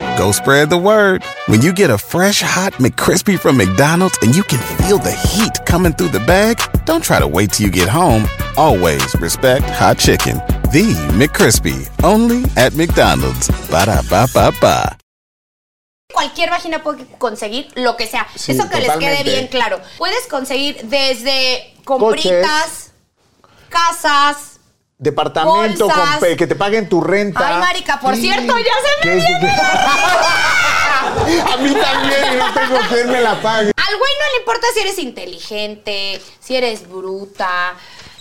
Go spread the word. When you get a fresh hot McCrispy from McDonald's and you can feel the heat coming through the bag, don't try to wait till you get home. Always respect hot chicken. The McCrispy, only at McDonald's. Ba da ba ba ba. Cualquier vagina puede conseguir lo que sea. Sí, Eso que les quede bien claro. Puedes conseguir desde compritas, casas. Departamento, Bolsas. con pe- que te paguen tu renta. Ay, marica, por Sí. cierto, ya se me ¿Qué- viene. A mí también, y no tengo quien me la pague. Al güey no le importa si eres inteligente, si eres bruta,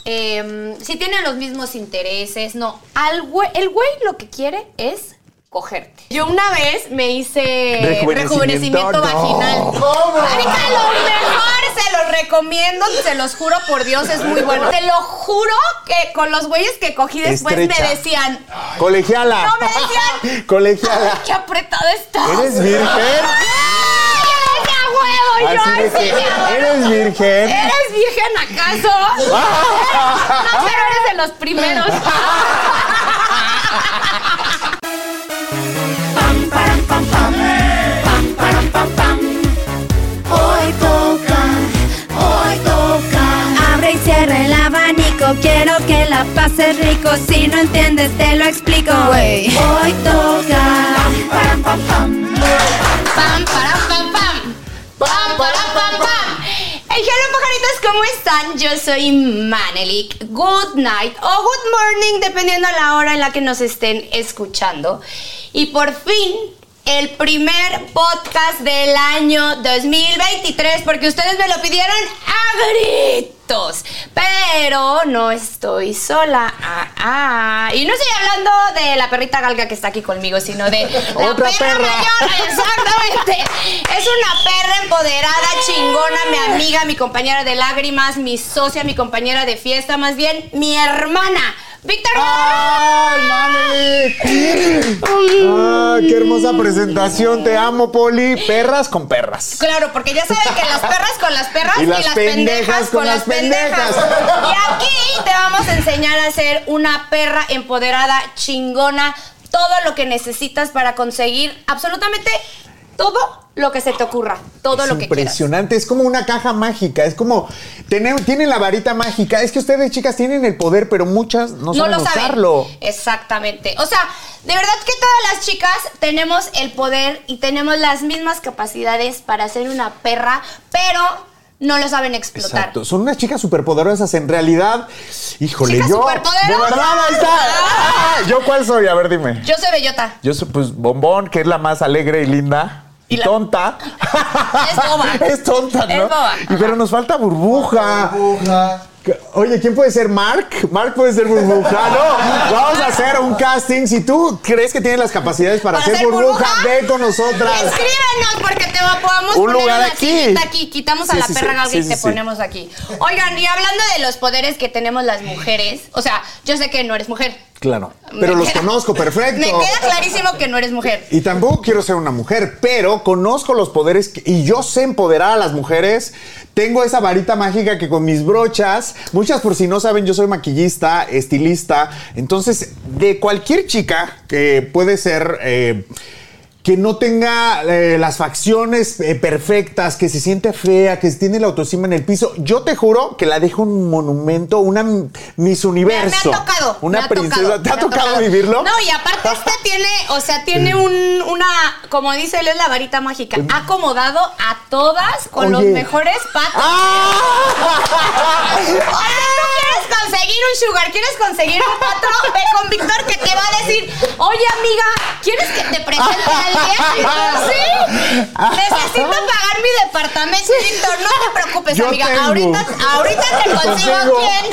em, si tienen los mismos intereses. No, al güey, el güey lo que quiere es cogerte. Yo una vez me hice Rejuvenecimiento, rejuvenecimiento no. vaginal. ¿Cómo? Marica, lo mejor, se los recomiendo, se los juro por Dios, es muy bueno. Te lo juro que con los güeyes que cogí después Estrecha. me decían, Colegiala. No, me decían. Colegiala. qué apretada estás. ¿Eres virgen? ¡Ay, eres a huevo! Yo Así de que. ¿Eres virgen? ¿Eres virgen acaso? No, pero eres de los primeros. quiero que la pases rico. Si no entiendes, te lo explico. Hoy toca. Pam, para, pam, pam. Pam, para, pam, pam. Hey, hello, pajaritos, ¿cómo están? Yo soy Manelik. Good night o good morning, dependiendo a la hora en la que nos estén escuchando. Y por fin, el primer podcast del año 2023, porque ustedes me lo pidieron a gritos. Pero no estoy sola. Ah, ah. Y no estoy hablando de la perrita galga que está aquí conmigo, sino de la Otra perra. mayor. Exactamente. Es una perra empoderada, chingona, mi amiga, mi compañera de lágrimas, mi socia, mi compañera de fiesta, más bien mi hermana. Víctor. ¡Ay, mami! ¡Ay, qué hermosa presentación! Te amo, Poli. Perras con perras. Claro, porque ya saben que las perras con las perras Y y las pendejas pendejas, con con las las pendejas. pendejas. Y aquí te vamos a enseñar a ser una perra empoderada, chingona, todo lo que necesitas para conseguir absolutamente todo lo que se te ocurra, todo Es lo que quieras. impresionante, es como una caja mágica, es como tener, tienen la varita mágica. Es que ustedes, chicas, tienen el poder, pero muchas no, no saben lo saben. usarlo. Exactamente. O sea, de verdad que todas las chicas tenemos el poder y tenemos las mismas capacidades para ser una perra, pero no lo saben explotar. Exacto, son unas chicas superpoderosas en realidad. Híjole, Chicas yo. superpoderosas. De verdad, ahí está. Ah, ¿Yo cuál soy? A ver, dime. Yo soy bellota. Yo soy, pues, Bombón, que es la más alegre y linda. Y, Y la- tonta. Es boba. es tonta, ¿no? Es boba. Y, pero nos falta burbuja. Oye, ¿quién puede ser Mark? Mark puede ser burbuja. No, vamos a hacer un casting. Si tú crees que tienes las capacidades para, ¿Para ser burbuja, burbuja? ve con nosotras. Escríbenos porque te podemos Un poner lugar una aquí. aquí. Quitamos Sí, a la sí, perra sí, galga sí, y te sí. ponemos aquí. Oigan, y hablando de los poderes que tenemos las mujeres, o sea, yo sé que no eres mujer. Claro. Pero Me los queda- conozco perfecto. Me queda clarísimo que no eres mujer. Y tampoco quiero ser una mujer, pero conozco los poderes que- y yo sé empoderar a las mujeres. Tengo esa varita mágica que con mis brochas, muchas por si no saben, yo soy maquillista, estilista. Entonces, de cualquier chica que puede ser... eh, que no tenga eh, las facciones eh, perfectas, que se siente fea, que tiene la autoestima en el piso. Yo te juro que la dejo un monumento, una Miss Me, me Universo. ha tocado. Una me ha princesa. tocado, ¿Te ha tocado, vivirlo? No, y aparte este tiene, o sea, tiene un, una, como dice él, es la varita mágica. Ha acomodado a todas con los mejores patos. ¡Ah! O sea, tú quieres conseguir un sugar, quieres conseguir un patrón, ve con Víctor que te va a decir, oye amiga, ¿quieres que te presente? Sí, necesito pagar mi departamento, no te preocupes, Yo amiga, tengo. ahorita, ahorita te consigo quién.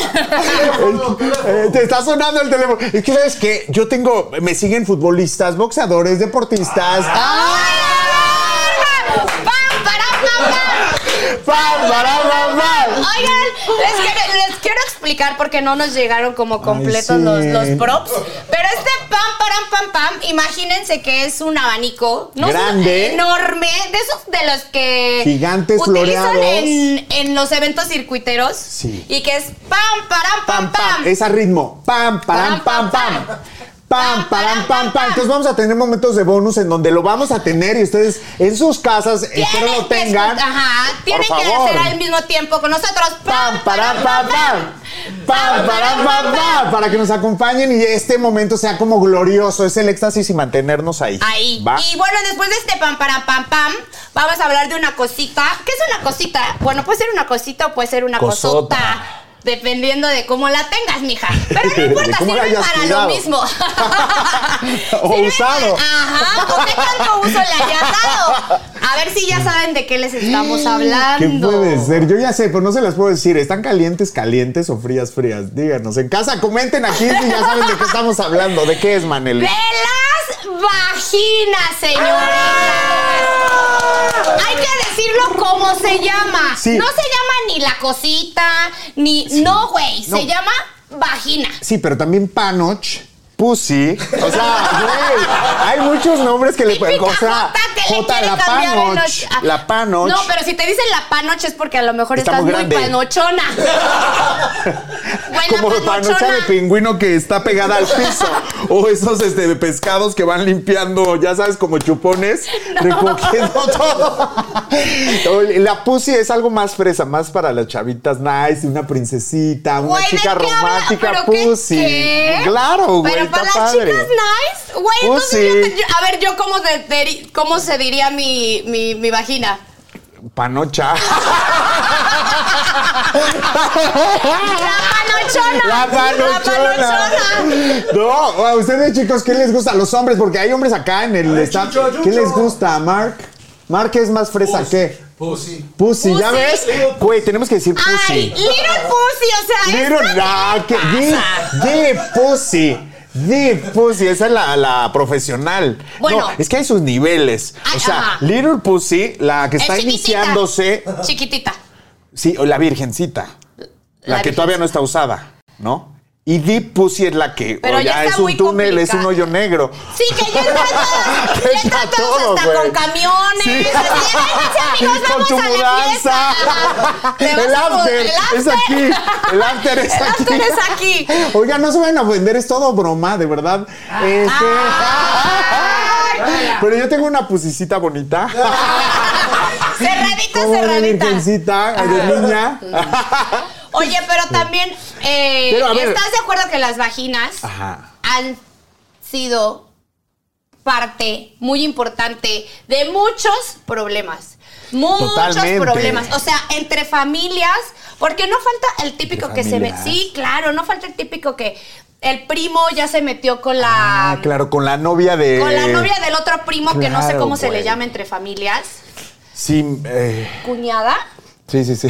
Eh, te está sonando el teléfono. ¿Y qué sabes que Yo tengo, me siguen futbolistas, boxeadores, deportistas. ¡Ay, ¡Pam, para, pam, pam! ¡Pam, para, pam, pam! Oigan, les quiero, les quiero explicar porque no nos llegaron como completos sí. los, los props. Pero este pam, param, pam, pam, imagínense que es un abanico. No es Grande. enorme. De esos de los que. Gigantes utilizan en, en los eventos circuiteros. Sí. Y que es pam, param, pam, Pam, pam. Es a ritmo. Pam, param, pam, pam. Pam, param, pam, pam. Entonces vamos a tener momentos de bonus en donde lo vamos a tener y ustedes en sus casas, espero lo tengan. Ajá, tienen Por que hacer al mismo tiempo con nosotros. Pam, pam, pam. Pam, pam, pam. Para que nos acompañen y este momento sea como glorioso. Es el éxtasis y mantenernos ahí. Ahí. ¿Va? Y bueno, después de este pam, para pam, pam, vamos a hablar de una cosita. ¿Qué es una cosita? Bueno, puede ser una cosita o puede ser una Cosota. cosota. Dependiendo de cómo la tengas, mija. Pero no importa, sirve para cuidado. lo mismo. O usado. Ajá, o qué tanto uso le hayas dado. A ver si ya saben de qué les estamos hablando. ¿Qué puede ser? Yo ya sé, pero no se las puedo decir. ¿Están calientes, calientes o frías, frías? Díganos. En casa, comenten aquí si ya saben de qué estamos hablando. ¿De qué es, Maneli? De las vaginas, señores. Hay que decirlo como se llama. Sí. No se llama ni la cosita, ni. No, güey. No. Se llama vagina. Sí, pero también panoch. Pussy. O sea, güey, hay muchos nombres que le pueden. O sea, Que le quiere la cambiar panoch. och- ah, La panoch. No, pero si te dicen la panoche es porque a lo mejor Está estás muy muy, grande. panochona. Buena Como panocha de pingüino que está pegada al piso. o esos este, de pescados que van limpiando, ya sabes, como chupones, recogiendo todo. La pussy es algo más fresa, más para las chavitas nice, una princesita, una Güey, ¿de chica qué habla? romántica, ¿Pero qué- pussy. qué? Claro, güey, Pero está para las padre. chicas nice, güey, entonces Pussy. yo te- yo- a ver, yo cómo, de- de- cómo se diría mi, mi, mi vagina. Panocha. La panochona. La panochona. La panochona. No, a ustedes chicos, ¿qué les gusta a los hombres? Porque hay hombres acá en el staff. ¿Qué les gusta, Mark? Mark es más fresa que. Pussy. Pussy, ¿ya ves? Güey, tenemos que decir pussy. Ay, little pussy, o sea, Little, ¿esto no, qué que pussy. The pussy, esa es la, la profesional. Bueno. no, es que hay sus niveles. Ay, o sea, ajá. little pussy, la que Es está chiquitita. iniciándose, Chiquitita. sí, o la virgencita. La, La que todavía no está usada, ¿no? Y deep pussy es la que Pero o ya ya está es un túnel, es un hoyo negro. Sí, que ya está todo, ya está todo, hasta con camiones. Sí. Así, "Vénganse, amigos, Con vamos tu a mudanza. fiesta". Te vas El after es aquí. El after es El aquí. after es aquí. Oiga, no se vayan a ofender, es todo broma, de verdad. Este- Pero yo tengo una pusicita bonita. Cerradita, Como de cerradita. virgencita, de niña. Oye, pero también, eh, Pero, a ver. ¿estás de acuerdo que las vaginas Ajá. han sido parte muy importante de muchos problemas? Muchos Totalmente. problemas. O sea, entre familias, porque no falta el típico Entre que se me. Sí, claro, no falta el típico que el primo ya se metió con la. Ah, claro, con la novia de. Con la novia del otro primo que no sé cómo se le güey. llama entre familias. Sí, eh, Cuñada. Sí, sí, sí.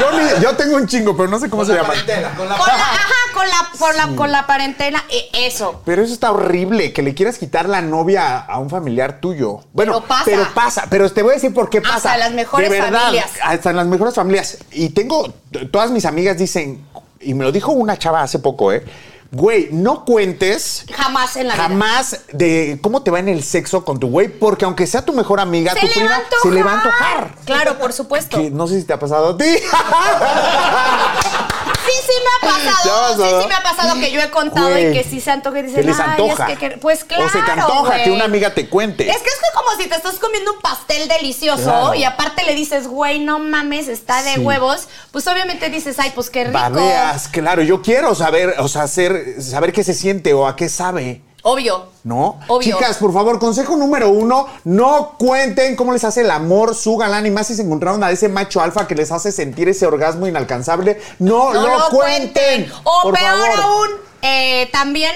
yo, ni- yo tengo un chingo, pero no sé cómo se llama. Con la Con la, ajá, con la, con la, con la parentela. eh, eso. Pero eso está horrible, que le quieras quitar la novia a un familiar tuyo. Bueno, Pero pasa. Pero pasa, pero te voy a decir por qué pasa. Hasta las mejores De verdad, familias. Hasta en las mejores familias. Y tengo, t- todas mis amigas dicen, y me lo dijo una chava hace poco, ¿eh? Güey, no cuentes Jamás en la vida. jamás de cómo te va en el sexo con tu güey, porque aunque sea tu mejor amiga, Se tu prima, se le va a antojar. Claro, por supuesto. Que no sé si te ha pasado a ti. Sí, sí me ha pasado. Sí, sí me ha pasado que yo he contado Güey. y que sí se antoja y dicen, Que les "Ay, antoja. es que, que-". pues claro. O se te antoja güey. que una amiga te cuente. Es que es como si te estás comiendo un pastel delicioso Claro. y aparte le dices, güey, no mames, está de Sí. huevos. Pues obviamente dices, ay, pues qué rico. Babeas, claro, yo quiero saber, o sea, hacer, saber qué se siente o a qué sabe. Obvio. ¿No? Obvio. Chicas, por favor, consejo número uno, no cuenten cómo les hace el amor su galán y más si se encontraron a ese macho alfa que les hace sentir ese orgasmo inalcanzable. No, No lo lo cuenten. O por peor favor. aún, eh, también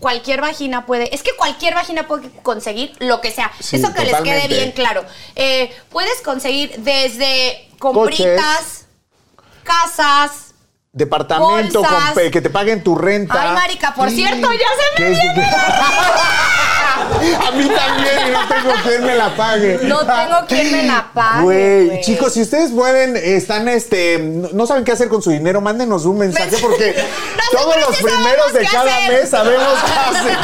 cualquier vagina puede, es que cualquier vagina puede conseguir lo que sea. Sí, Eso que les quede bien claro. Eh, puedes conseguir desde compritas, casas. Departamento, Bolsas. con pe- que te paguen tu renta. Ay, marica, por cierto, ya se me ¿Qué- viene. A mí también, y no tengo quien me la pague. No tengo quien me la pague. Güey, chicos, si ustedes pueden, están, este, no saben qué hacer con su dinero, mándenos un mensaje porque todos los primeros de cada hacer. mes sabemos qué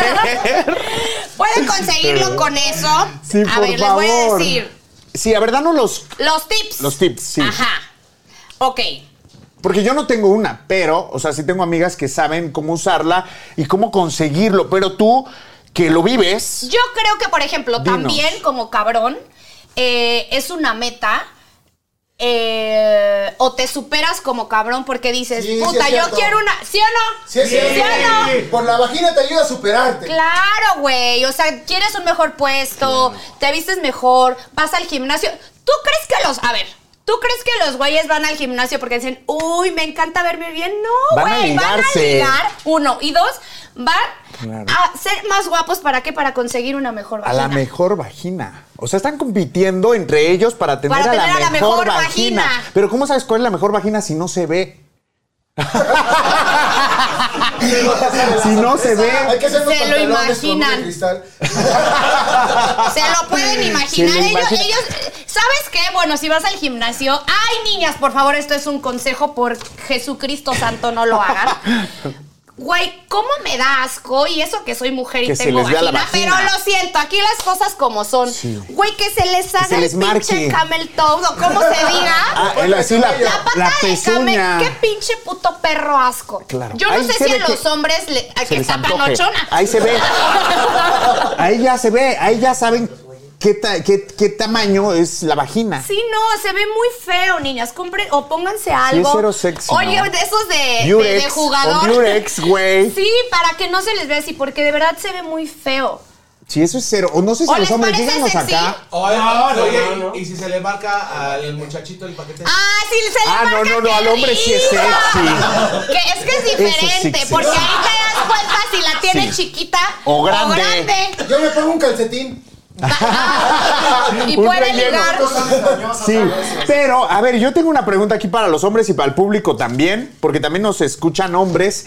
hacer. Pueden conseguirlo con eso. Sí, a por ver, les favor. voy a decir. Sí, a ver, danos los, Los tips. los tips, sí. Ajá. Ok. Porque yo no tengo una, pero, o sea, sí tengo amigas que saben cómo usarla y cómo conseguirlo, pero tú, que lo vives, Yo creo que, por ejemplo, Dinos. también como cabrón, eh, es una meta. eh, o te superas como cabrón porque dices, Sí, puta, yo quiero una. ¿Sí o no? Sí, sí, ¿Sí o no? Por la vagina te ayuda a superarte. Claro, güey. O sea, quieres un mejor puesto, te vistes mejor, vas al gimnasio. ¿Tú crees que los. A ver. ¿Tú crees que los güeyes van al gimnasio porque dicen, uy, me encanta verme bien? No, Van a güey, van a ligar. Uno. Y dos, van Claro. a ser más guapos. ¿Para qué? Para conseguir una mejor a la vagina. mejor vagina. O sea, están compitiendo entre ellos para tener, Para a, la a mejor mejor vagina. vagina. Pero ¿cómo sabes cuál es la mejor vagina si no se ve? si no se ve. Hay que Se lo imaginan. Se lo pueden imaginar. Lo ellos, ellos, ¿sabes qué? Bueno, si vas al gimnasio, ay, niñas, por favor, esto es un consejo por Jesucristo Santo, no lo hagan. Güey, ¿cómo me da asco? Y eso que soy mujer y Que tengo vagina, pero lo siento, aquí las cosas como son. Sí. Güey, que se les haga se les el pinche camel toe, o como se diga. Ah, el- así la, La pata la de pezuña. camel, qué pinche puto perro asco. Claro. Yo no Ahí sé si a los que hombres le, a se que les está panochona. Ahí se ve. Ahí ya se ve. Ahí ya saben qué, ta- qué- qué tamaño es la vagina. Sí, no, se ve muy feo, niñas. Compren o pónganse algo. cero sexy, Oye, ¿no? de esos de, de- de Durex, jugador. Durex, güey. Sí, para que no se les vea así, porque de verdad se ve muy feo. Sí, eso es cero. O no sé si ¿O los hombres, díganos sexy? acá. Oye, No, no, oye, no, no. y si se le marca al muchachito el paquete. Ah, sí, se le Ah, no, marca, no, no, qué al hombre sí es sexy. Que es que es sí diferente, porque ahí te das cuenta si la tiene Sí. chiquita O grande. grande. Yo me pongo un calcetín. y Un puede relleno. ligar. Sí, pero a ver, yo tengo una pregunta aquí para los hombres y para el público también, porque también nos escuchan hombres.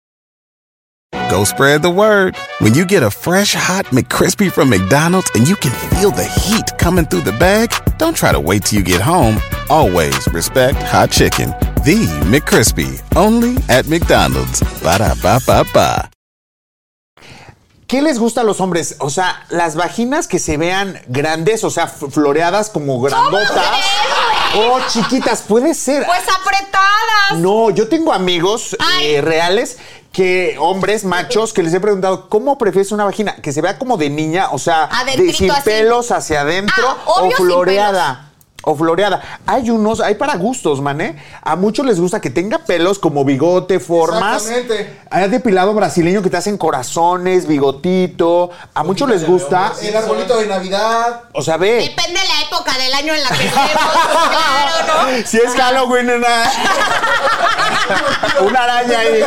Go spread the word. When you get a fresh hot McCrispy from McDonald's and you can feel the heat coming through the bag, don't try to wait till you get home. Always respect hot chicken. The McCrispy, only at McDonald's. Ba da ba ba ba. ¿Qué les gusta a los hombres? O sea, las vaginas que se vean grandes, o sea, floreadas como grandotas. tres, O chiquitas, puede ser. Pues apretadas. No, yo tengo amigos eh, reales que hombres machos que les he preguntado cómo prefieres una vagina que se vea como de niña, o sea, de, sin así. pelos hacia adentro Ah, o obvio floreada. O floreada. Hay unos, hay para gustos, mané. A muchos les gusta que tenga pelos como bigote, formas. Exactamente. Hay depilado brasileño que te hacen corazones, bigotito. A muchos les gusta. El arbolito de Navidad. O sea, ve. Depende de la época del año en la que estemos. claro, ¿no? Si es Halloween, una, una araña ahí.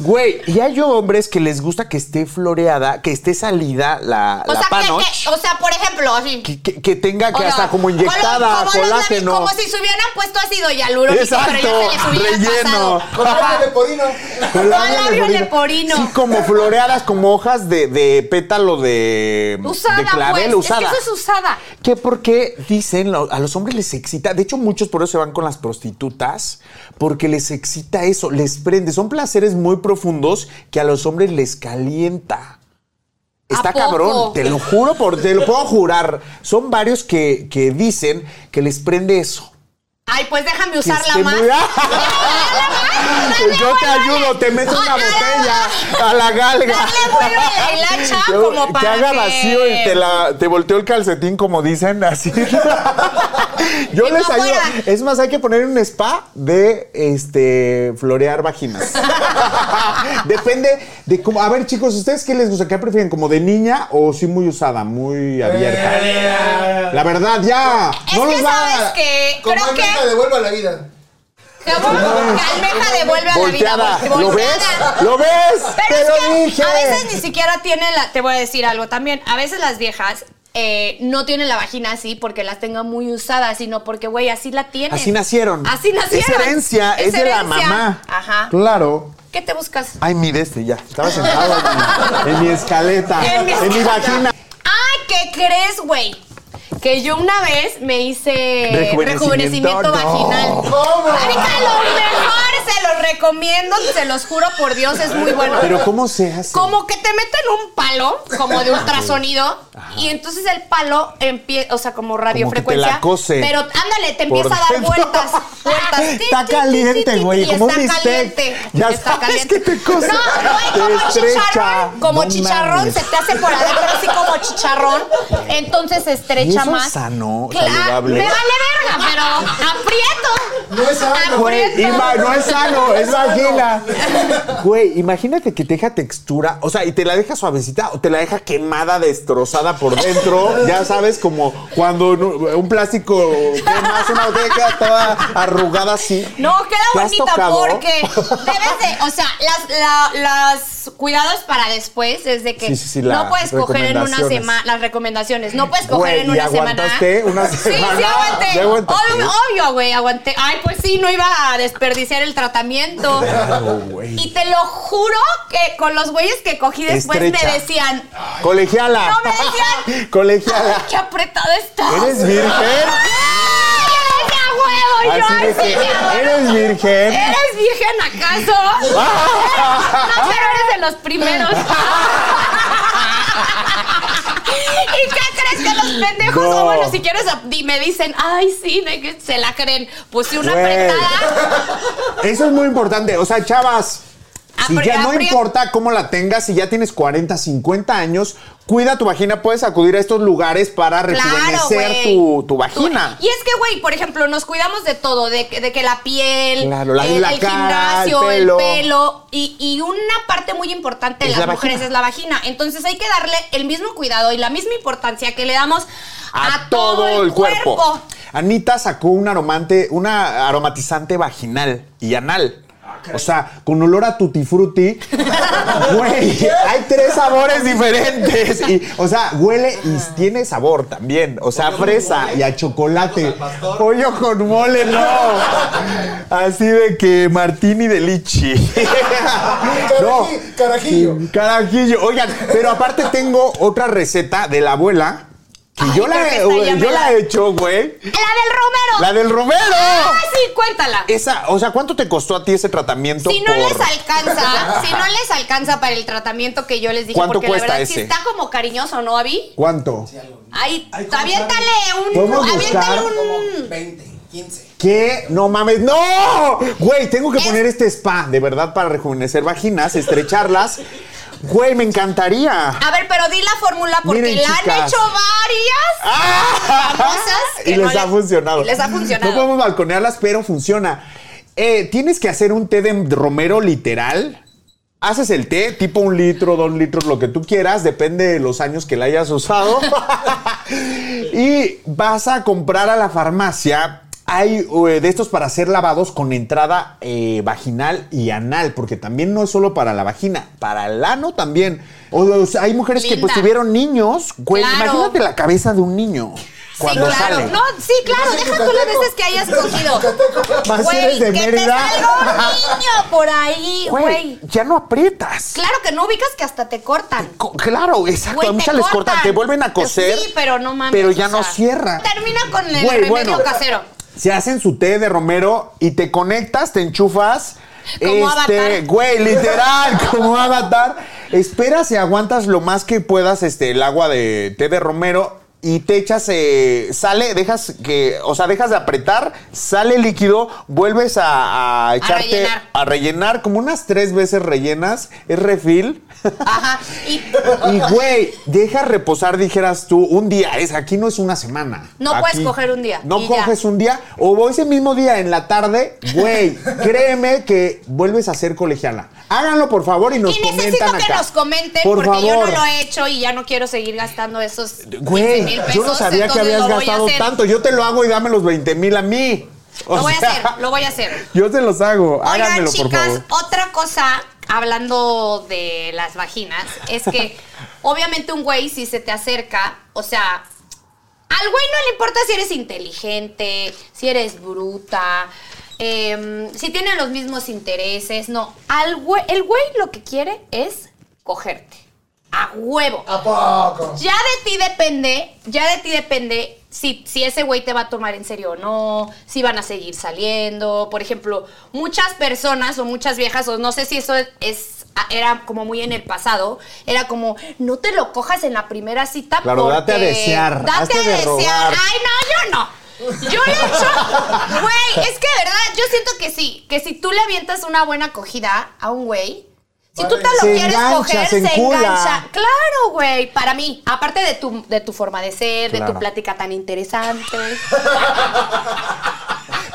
Güey, y hay hombres que les gusta que esté floreada, que esté salida la, O la sea, que- panoch, que- o sea, por ejemplo, así. que, que- que tenga que O hasta no, como inyectada como los- como los colágeno. labios, Como si se hubieran puesto ácido hialurónico, Exacto, pero ya se les hubiera relleno. pasado. Con labio de porino. Con labio leporino. Sí, como floreadas, como hojas de, de pétalo de, Usada, de clavel, pues. usada. Es que eso es usada. Que porque dicen, lo- a los hombres les excita, de hecho muchos por eso se van con las prostitutas, porque les excita eso, les prende, son placeres muy profundos que a los hombres les calienta. Está cabrón, te lo juro, por, te lo puedo jurar. Son varios que, que dicen que les prende eso. Ay, pues déjame usarla más. muy- Yo te ayudo, te meto una botella a la galga. Dale la hilacha como que para haga que- vacío y te, la, te volteó el calcetín, como dicen, así. Yo les ayudo. Es más, hay que poner un spa de este florear vaginas. Depende de cómo. A ver, chicos, ¿ustedes qué les gusta? ¿Qué prefieren? ¿Como de niña o sí muy usada, muy abierta? La verdad, ya. Es no que los va sabes que Como creo que almeja devuelva la vida. Almeja devuelve a la vida. Volteada. ¿Lo ves? ¿Lo ves? Pero Te es lo que dije. a veces ni siquiera tiene la. Te voy a decir algo también. A veces las viejas. Eh, no tienen la vagina así porque las tengan muy usadas, sino porque, güey, así la tienen. Así nacieron. Así nacieron. Es herencia, es, de la mamá. Ajá. Claro. ¿Qué te buscas? Ay, mi este ya. Estaba sentado en mi, en mi escaleta. En mi en mi vagina. Ay, ¿qué crees, güey? Que yo una vez me hice Rejuvenecimiento, rejuvenecimiento no. vaginal. ¿Cómo? Marica, lo mejor, se los recomiendo, se los juro por Dios, es muy bueno. Pero ¿cómo se hace? Como que te meten un palo, como de ultrasonido, y entonces el palo empieza, o sea, como radiofrecuencia. te la cose. Pero ándale, te empieza a dar vueltas. vueltas. Está caliente, güey, y como un está bistec. caliente. Ya está sabes caliente. que te cose. No, güey, Te como estrecha. chicharrón. Como No chicharrón, mames. se te hace por adentro así como chicharrón. Entonces se estrecha ¿Y eso más. sano, Claro, saludable? Me vale verga, pero aprieto. No es sano. Güey, ima- no es sano, es vagina. Güey, imagínate que te deja textura, o sea, y te la deja suavecita o te la deja quemada, destrozada por dentro. Ya sabes, como cuando un plástico quemas una botella toda arrugada así. No, ¿Te queda bonita tocado? porque debes de, o sea, las, la- las cuidados para después es de que Sí, sí, sí, no puedes coger en una semana, las recomendaciones, no puedes coger en ¿y una semana. aguantaste una Sí, semana? sí aguanté. ¿Sí aguantaste? Obvio, obvio, güey, aguanté. Ay, pues sí, no iba a desperdiciar el tratamiento. Y te lo juro que con los güeyes que cogí después Estrecha. me decían, Colegiala. No, me decían- Colegiala. qué apretada estás. ¿Eres virgen? ¡Ay, yo le decía, huevo, yo Así de que. ¿eres virgen? ¿Eres virgen acaso? No, pero eres de los primeros. ¿Y qué crees que los pendejos? No. O bueno, si quieres, me dicen, ay, sí, de que se la creen. Pues si una apretada. Eso es muy importante. O sea, chavas, si Apri- ya no importa cómo la tengas, si ya tienes 40, 50 años, cuida tu vagina. Puedes acudir a estos lugares para Claro, rejuvenecer tu, tu vagina. Y es que, güey, por ejemplo, nos cuidamos de todo, de, que- de que la piel, Claro, la- el, la el cara, gimnasio, el el pelo. y, y una parte muy importante de las la mujeres vagina. es la vagina. Entonces hay que darle el mismo cuidado y la misma importancia que le damos a, todo, el cuerpo. Anita sacó un aromante, una aromatizante vaginal y anal. O sea, con olor a tutti frutti. Güey, hay tres sabores diferentes. Y, o sea, huele y tiene sabor también. O sea, fresa y a chocolate. Pollo con mole, no. Así de que martini de lichi. No. Caraji- Carajillo. Carajillo. Oigan, pero aparte tengo otra receta de la abuela. Que Ay, yo, la, que yo la- la he hecho, güey. La del Romero. La del Romero. Ah, sí, cuéntala. Esa, o sea, ¿cuánto te costó a ti ese tratamiento? Si no por- les alcanza, si no les alcanza para el tratamiento que yo les dije, ¿Cuánto porque cuesta la verdad sí ese? está como cariñoso, ¿no, Avi? ¿Cuánto? Ay, Ay, ¿cómo aviéntale un, ¿Podemos aviéntale buscar? un 20, 15. ¿Qué? No mames, no. Güey, tengo que Es- poner este spa, de verdad, para rejuvenecer vaginas, estrecharlas. Güey, me encantaría. A ver, pero di la fórmula porque Miren, la han hecho varias famosas que y no les ha funcionado. Les ha funcionado. No podemos balconearlas, pero funciona. Eh, Tienes que hacer un té de romero literal. Haces el té, tipo un litro, dos litros, lo que tú quieras, depende de los años que la hayas usado. y vas a comprar a la farmacia. Hay eh, de estos para hacer lavados con entrada eh, vaginal y anal, porque también no es solo para la vagina, para el ano también. O, o sea, hay mujeres que pues Linda. tuvieron niños. Güey, Claro. imagínate la cabeza de un niño cuando sí, claro. sale. No, sí, claro, deja tú las veces que hayas cogido. Más Güey, eres de que te Mérida. salga un niño por ahí, Güey, güey. ya no aprietas. Claro que no ubicas que hasta te cortan. Co- Claro, exacto. Güey, a te muchas les cortan, cortan. te vuelven a coser. Sí, pero no mames. Pero ya o no sea, cierra. Termina con el Güey, remedio bueno. casero. Se hacen su té de romero y te conectas, te enchufas. Como este, Avatar. güey, literal, como avatar. Esperas y aguantas lo más que puedas este, el agua de té de romero y te echas, eh, sale, dejas que, o sea, dejas de apretar, sale líquido, vuelves a, a echarte, rellenar. a rellenar, como unas tres veces rellenas, es refil. Ajá. Y Y güey, deja reposar, dijeras tú, un día, es aquí no es una semana. No puedes coger un día, No ya. coges un día, o ese mismo día en la tarde, güey, créeme que vuelves a ser colegiala. Háganlo por favor y nos y necesito comentan que acá. nos comenten por porque yo no favor. lo he hecho y ya no quiero seguir gastando esos 15 Güey, mil pesos. yo no sabía que habías gastado tanto. Yo te lo hago y dame los 20 mil a mí. O Lo voy a hacer, lo voy a hacer. Yo te los hago. Oigan, Háganmelo, por chicas, favor. otra cosa, hablando de las vaginas, es que obviamente un güey si se te acerca, o sea, al güey no le importa si eres inteligente, si eres bruta, em, si tienen los mismos intereses, no. Al güey, el güey lo que quiere es cogerte. A huevo. ¿A poco? Ya de ti depende, ya de ti depende si, si ese güey te va a tomar en serio o no, si van a seguir saliendo. Por ejemplo, muchas personas o muchas viejas, o no sé si eso es, era como muy en el pasado, era como, no te lo cojas en la primera cita Claro, porque... date a desear, Date a de desear. Ay, no, yo no. Yo le he hecho, güey, es que de verdad, yo siento que sí, que si tú le avientas una buena acogida a un güey, si tú te lo Se quieres engancha, coger, se engancha. Claro, güey. Para mí, aparte de tu, de tu forma de ser, de tu plática tan interesante.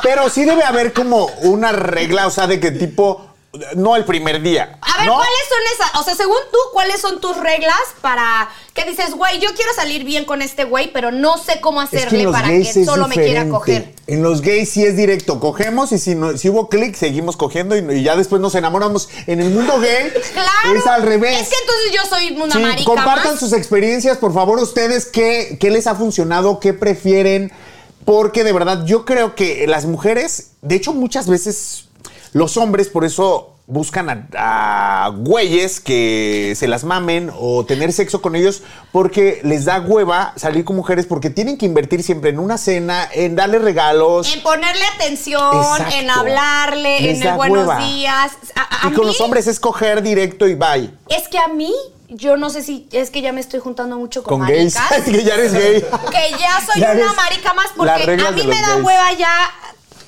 Pero sí debe haber como una regla, o sea, de que tipo, no el primer día. A ver, ¿no? ¿cuáles son esas? O sea, según tú, ¿cuáles son tus reglas para que dices, güey, yo quiero salir bien con este güey, pero no sé cómo Es que hacerle para que solo me quiera coger? En los gays sí es directo, cogemos y si, no, si hubo clic, seguimos cogiendo y, y ya después nos enamoramos. En el mundo gay Claro. es al revés. Es que entonces yo soy una Sí, marica compartan más. sus experiencias, por favor, ustedes, qué, qué les ha funcionado, qué prefieren. Porque de verdad, yo creo que las mujeres, de hecho, muchas veces los hombres, por eso buscan a, a güeyes que se las mamen o tener sexo con ellos porque les da hueva salir con mujeres porque tienen que invertir siempre en una cena, en darle regalos. En ponerle atención, Exacto. en hablarle, Les en el buenos hueva. días. A- a y con mí- los hombres es coger directo y bye. Es que a mí, yo no sé si es que ya me estoy juntando mucho con, Con gays. que ya eres gay. que ya soy Ya una marica más porque a mí me da gays. hueva ya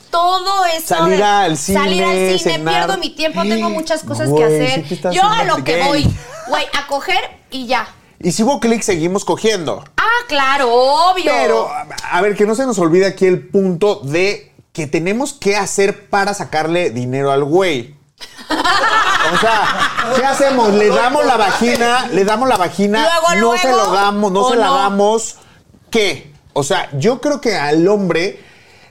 todo eso Salir de al cine, salir al cine, cenar. pierdo mi tiempo, tengo muchas cosas que sí hacer. Yo a lo que voy, güey, a coger y ya. Y si hubo clic, seguimos cogiendo. Ah, claro, obvio. Pero, a- ver, que no se nos olvide aquí el punto de que tenemos que hacer para sacarle dinero al güey. O sea, ¿qué hacemos? ¿Le damos la vagina? ¿Le damos la vagina? Luego, no se luego, lo damos, no ¿o se la no? damos. ¿Qué? O sea, yo creo que al hombre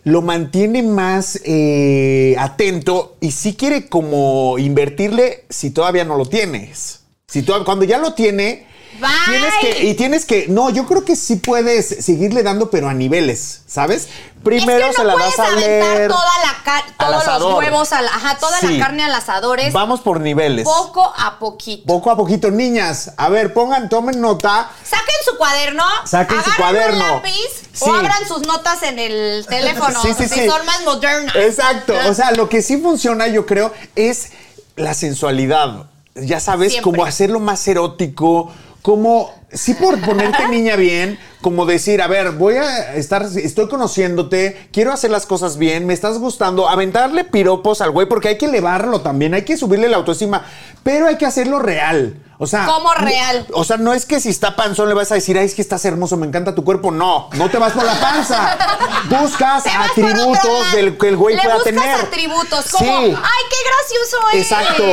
lo mantiene más eh, atento y sí quiere como invertirle si todavía no lo tienes. Si cuando ya lo tiene, Bye. tienes que, y tienes que, no, yo creo que sí puedes seguirle dando, pero a niveles, ¿sabes? Primero es que se no la puedes das a aventar leer. toda la todos los huevos, al- ajá, toda Sí. la carne al asador. Es Vamos por niveles. poco a poquito. Poco a poquito, niñas. A ver, pongan, tomen nota. Saquen su cuaderno, Saquen su cuaderno. un lápiz Sí. o abran sus notas en el teléfono. Sí, sí, sí. son más modernas. Exacto. O sea, lo que sí funciona, yo creo, es la sensualidad. Ya sabes, Siempre. como hacerlo más erótico, como, sí por ponerte niña bien, como decir, a ver, voy a estar, estoy conociéndote, quiero hacer las cosas bien, me estás gustando, aventarle piropos al güey, porque hay que elevarlo también, hay que subirle la autoestima, pero hay que hacerlo real. O sea, ¿Cómo no- real? o sea, no es que si está panzón le vas a decir, ay, es que estás hermoso, me encanta tu cuerpo. No, no te vas por la panza. Buscas atributos del que el güey Le pueda buscas tener. atributos como, Sí. ay, qué gracioso es. Exacto.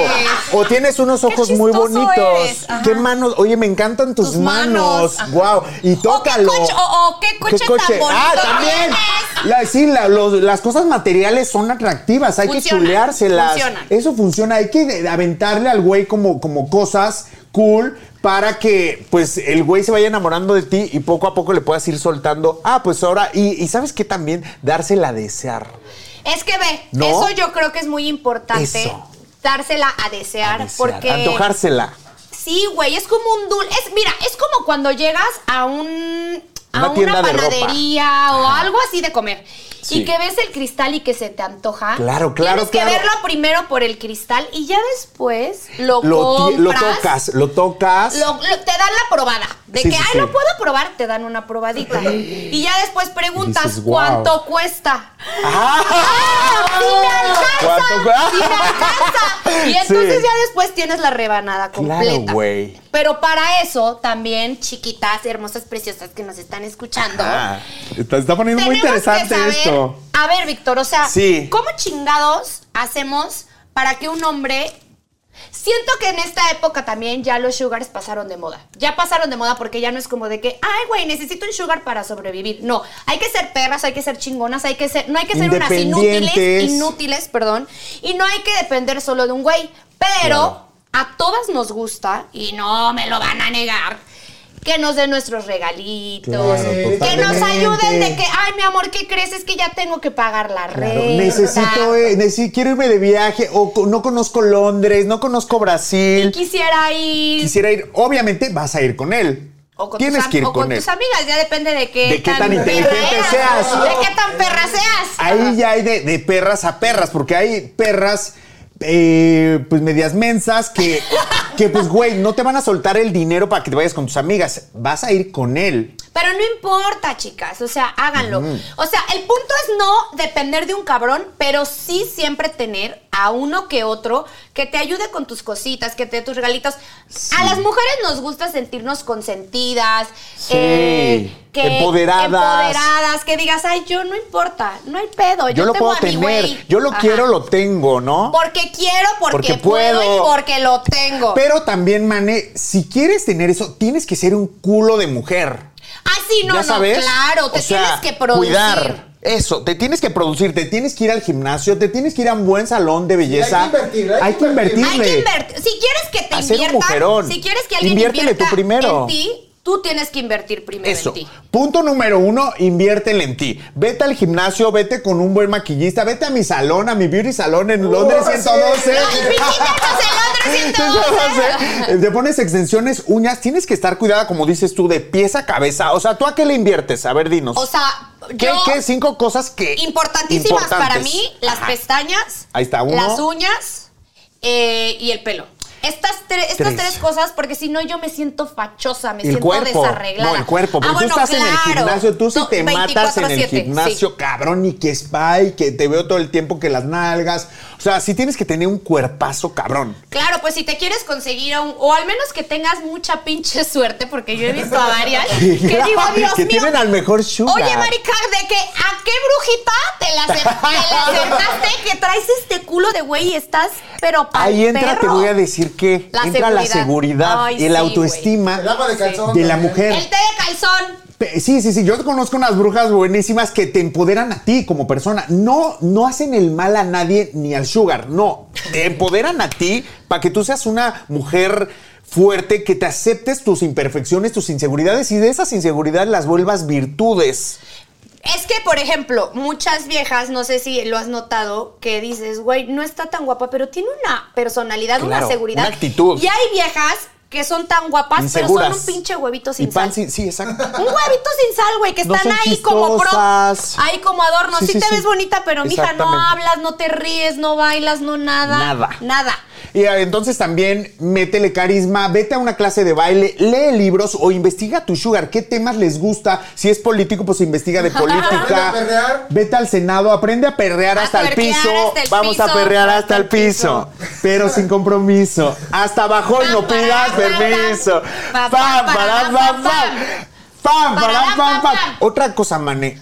O tienes unos Qué ojos muy bonitos. Qué manos. Oye, me encantan tus, Tus manos. Wow. Y tócalo. coche- o- o qué coche tan bonito Ah, también. La- sí, la- los- las cosas materiales son atractivas. Hay que chuleárselas. funcionan. Eso funciona. Hay que aventarle al güey como, como cosas cool para que pues el güey se vaya enamorando de ti y poco a poco le puedas ir soltando. Ah, pues ahora. Y, y sabes qué también dársela a desear. Es que ve, ¿No? eso yo creo que es muy importante. Eso. Dársela a desear, A desear, porque Antojársela. sí, güey, es como un dulce. Es, mira, es como cuando llegas a un a Una panadería o algo así de comer. Sí. y que ves el cristal y que se te antoja. Claro, claro, Tienes que verlo primero por el cristal y ya después lo, Lo, ti- lo compras. tocas, lo tocas. Lo- lo- te dan la probada. De Sí, que, sí, ay, lo puedo probar, te dan una probadita. Y ya después preguntas Dices, "Wow". cuánto cuesta. ¡Ah! ¡Sí me alcanza! ¿Cuánto cu- ¡Sí me alcanza! Y entonces ya después tienes la rebanada completa. Claro, güey. Pero para eso también, chiquitas, hermosas, preciosas que nos están escuchando. Ah, está, está poniendo muy interesante saber- esto. A ver, Víctor, o sea, Sí. ¿cómo chingados hacemos para que un hombre Siento que en esta época también ya los sugars pasaron de moda. Ya pasaron de moda porque ya no es como de que, ay, güey, necesito un sugar para sobrevivir. No, hay que ser perras, hay que ser chingonas, hay que ser, no hay que ser unas inútiles, inútiles, perdón. Y no hay que depender solo de un güey. Pero Claro. A todas nos gusta, y no me lo van a negar, que nos den nuestros regalitos, Claro, que nos ayuden de que, ay, mi amor, ¿qué crees? Es que ya tengo que pagar la Claro, renta. necesito, eh, necesi- quiero irme de viaje o no conozco Londres, no conozco Brasil. Quisiera ir. Quisiera ir, obviamente vas a ir con él. O con, Tienes tus, que ir o con con él. tus amigas, ya depende de qué, De qué tan inteligente seas. De qué tan perra seas. Ahí ya hay de, de perras a perras, porque hay perras, eh, pues medias mensas, que, que pues, güey, no te van a soltar el dinero para que te vayas con tus amigas. Vas a ir con él. Pero no importa, chicas, o sea, háganlo. O sea, el punto es no depender de un cabrón, pero sí siempre tener a uno que otro que te ayude con tus cositas, que te dé tus regalitos. A las mujeres nos gusta sentirnos consentidas, eh, Sí, empoderadas. empoderadas, que digas, ay, yo no importa, no hay pedo, yo, Yo, lo tengo puedo a mi tener. güey". Yo lo Ajá. quiero, lo tengo, ¿no? Porque quiero, porque, Porque puedo, puedo. y porque lo tengo. Pero también, Mane, si quieres tener eso, tienes que ser un culo de mujer. Ah, sí, no, ¿Ya no, sabes? claro, te O sea, tienes que producir. Cuidar. Eso, te tienes que producir, te tienes que ir al gimnasio, te tienes que ir a un buen salón de belleza. hay que invertir, hay que invertir. Hay que invertir. Si quieres que te Hacer un inviertan, mujerón. si quieres que alguien Inviértele invierta tú primero. en ti, tú tienes que invertir primero Eso. en ti. Punto número uno, inviértele en ti. Vete al gimnasio, vete con un buen maquillista, vete a mi salón, a mi beauty salón en Londres sí. 112. No, y visítanos en Londres 112. Te pones extensiones, uñas, tienes que estar cuidada, como dices tú, de pies a cabeza. O sea, ¿tú a qué le inviertes? A ver, dinos. O sea, ¿Qué, yo qué cinco cosas que importantísimas para mí, las Ajá. pestañas, Ahí está, uno. las uñas eh, y el pelo. Estas, tre- estas Tres. tres. cosas, porque si no yo me siento fachosa, me El siento cuerpo. desarreglada. No, el cuerpo. Porque Ah, bueno, tú estás en el gimnasio, tú sí No, te matas en el 24/7, gimnasio, sí. cabrón, y que spa, y que te veo todo el tiempo que las nalgas. O sea, sí tienes que tener un cuerpazo cabrón. Claro, pues si te quieres conseguir a un, o al menos que tengas mucha pinche suerte, porque yo he visto a varias que digo, Dios que mío. tienen al mejor sugar. Oye, marica, ¿de que a qué brujita te la, acer- te la acercaste que traes este culo de güey y estás, pero pa'l Ahí entra, te voy a decir que La entra la seguridad. seguridad Ay, y la sí, autoestima El agua de calzón. de la mujer. El té de calzón. Sí, sí, sí. Yo conozco unas brujas buenísimas que te empoderan a ti como persona. No, no hacen el mal a nadie ni al sugar. No. Te empoderan a ti para que tú seas una mujer fuerte, que te aceptes tus imperfecciones, tus inseguridades y de esas inseguridades las vuelvas virtudes. Es que, por ejemplo, muchas viejas, no sé si lo has notado, que dices, güey, no está tan guapa, pero tiene una personalidad, Claro, una seguridad. una actitud. Y hay viejas que son tan guapas, Inseguras. pero son un pinche huevito Y sin pan sal. sí, exacto. Un huevito sin sal, güey, que están ahí como pro, ahí como adorno. Sí, Sí, sí, te ves bonita, pero mija, no hablas, no te ríes, no bailas, no nada. Nada. Nada. Y eh, entonces también métele carisma, vete a una clase de baile, lee libros o investiga tu sugar. ¿Qué temas les gusta? Si es político, pues investiga de política. a perrear. Vete al Senado, aprende a perrear A hasta el piso. hasta el Vamos a perrear hasta, hasta el piso. Pero sin compromiso. Hasta abajo y no pidas permiso. pam, Pam, pam, para, pam, pam, pam, pam. pam. Otra cosa, mané.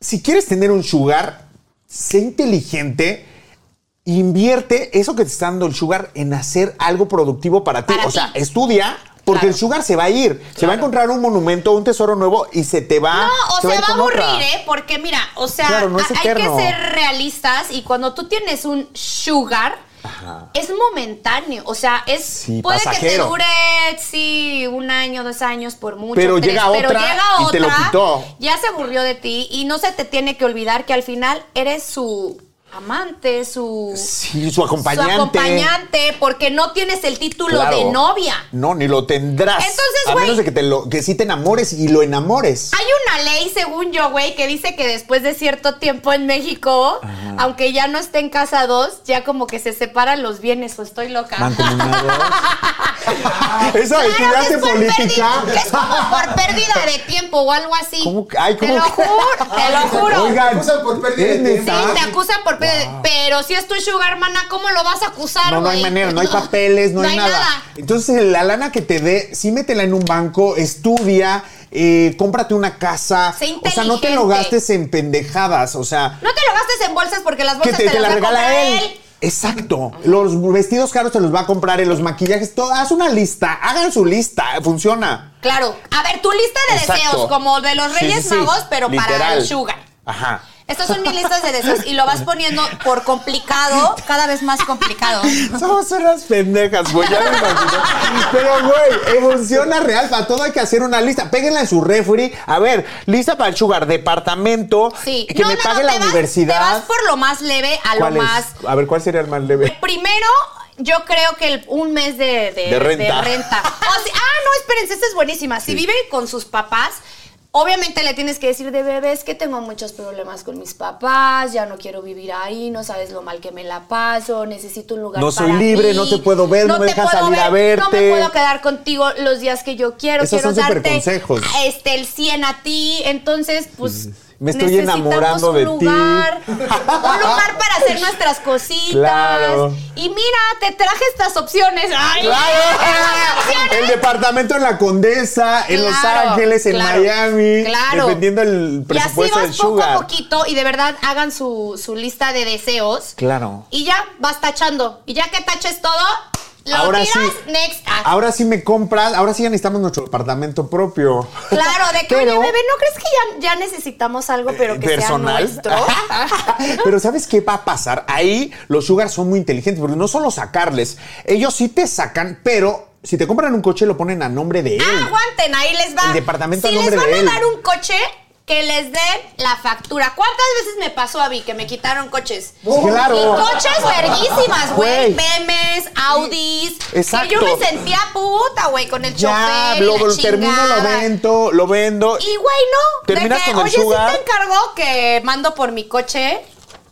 Si quieres tener un sugar, sé inteligente. Invierte eso que te está dando el sugar en hacer algo productivo para ti. Para o sea, ti. estudia, porque Claro. el sugar se va a ir. Se va a encontrar un monumento, un tesoro nuevo y se te va. No, o se, ir va a aburrir, otra. ¿eh? Porque mira, o sea, Claro, no hay que ser realistas y cuando tú tienes un sugar, es momentáneo. O sea, es Sí, puede que te dure, sí, un año, dos años, por mucho. Pero tres, llega pero otra llega y te lo otra, quitó. Ya se aburrió de ti y no se te tiene que olvidar que al final eres su amante, su, Sí, su acompañante. su acompañante, porque no tienes el título Claro. de novia. No, ni lo tendrás. Entonces, A güey- menos de que, te lo, que sí te enamores y lo enamores. Hay una ley, según yo, güey, que dice que después de cierto tiempo en México, aunque ya no estén casados, ya como que se separan los bienes, o estoy loca. Eso, Claro por política. pérdida- es como por pérdida de tiempo o algo así. ¿Cómo que- ay, te lo juro, te lo juro. Oigan, acusan por pérdida de ¿es tiempo. Sí, te acusan por Pero si es tu sugar, mana, ¿cómo lo vas a acusar, No, no hay manera, no hay papeles, no, hay, nada. Entonces, la lana que te dé, sí métela en un banco, estudia, eh, cómprate una casa. O sea, no te lo gastes en pendejadas. O sea, No te lo gastes en bolsas porque las que bolsas te, te, te la las a regala él. él. Exacto. Los vestidos caros te los va a comprar, los maquillajes, todo. Haz una lista, hagan su lista, funciona. Claro. A ver, tu lista de Exacto. deseos, como de los Reyes sí, sí. Magos, pero para el sugar. Ajá. Estas son mis listas de deseos y lo vas poniendo por complicado, cada vez más complicado. Somos unas pendejas, güey, ya me imagino. Pero, güey, funciona real. Para todo hay que hacer una lista. Péguenla en su refri. A ver, lista para el sugar, departamento. Sí. Que No, me no, pague no, la vas- universidad. te vas por lo más leve a lo más. A ver, ¿cuál sería el más leve? Primero, yo creo que el- un mes de, de, De renta. renta. O si- ah, no, espérense, esta es buenísima. Si vive con sus papás, obviamente le tienes que decir de bebé, es que tengo muchos problemas con mis papás, ya no quiero vivir ahí, no sabes lo mal que me la paso, necesito un lugar No soy para libre, mí, no te puedo ver, no me dejas salir a ver, No me verte". puedo quedar contigo los días que yo quiero, Esos quiero son darte consejos. este, el 100 a ti, entonces, pues... Me estoy necesitamos enamorando un de ti. lugar, Un lugar para hacer nuestras cositas. Claro. Y mira, te traje estas opciones. Ay, ¡Claro! opciones. El departamento en la Condesa, en Los Ángeles, en Miami. Claro. Dependiendo del y así presupuesto del vas poco sugar. a poquito y de verdad hagan su, su lista de deseos. Claro. Y ya vas tachando. Y ya que taches todo, lo Ahora tiras, sí. next. Ah, Ahora sí me compras, ahora sí ya necesitamos nuestro departamento propio. Claro, de que, Pero- oye, bebé, ¿no crees que ya, ya necesitamos algo, pero que personal. sea nuestro? Pero ¿sabes qué va a pasar? Ahí los sugars son muy inteligentes porque no solo sacarles, ellos sí te sacan, pero si te compran un coche lo ponen a nombre de él. Ah, aguanten, ahí les va. El departamento si a nombre les van de a él. dar un coche, que les den la factura. ¿Cuántas veces me pasó a mí que me quitaron coches? Claro. Y coches verguísimas, güey. Memes, Audis. Exacto. Que yo me sentía puta, güey, con el ya, chofer. lo, lo termino, lo vendo, lo vendo. Y güey, no. Terminas de que, con el oye, sugar. sí te encargó que mando por mi coche.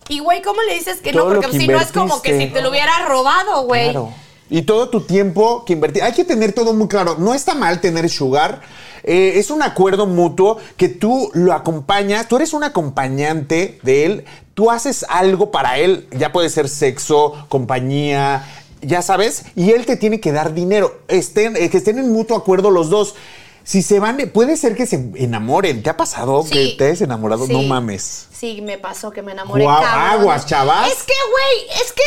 Y güey, ¿cómo le dices que Todo no? Porque que si no es como que si te lo hubiera robado, güey. Claro. Y todo tu tiempo que invertir. Hay que tener todo muy claro. No está mal tener sugar. Eh, es un acuerdo mutuo que tú lo acompañas. Tú eres un acompañante de él. Tú haces algo para él. Ya puede ser sexo, compañía, ya sabes. Y él te tiene que dar dinero. Estén, eh, que estén en mutuo acuerdo los dos. Si se van, puede ser que se enamoren. ¿Te ha pasado Sí. que te hayas enamorado? Sí. No mames. Sí, me pasó que me enamoré. Guau, cabrón. aguas, chavas. Es que, güey, es que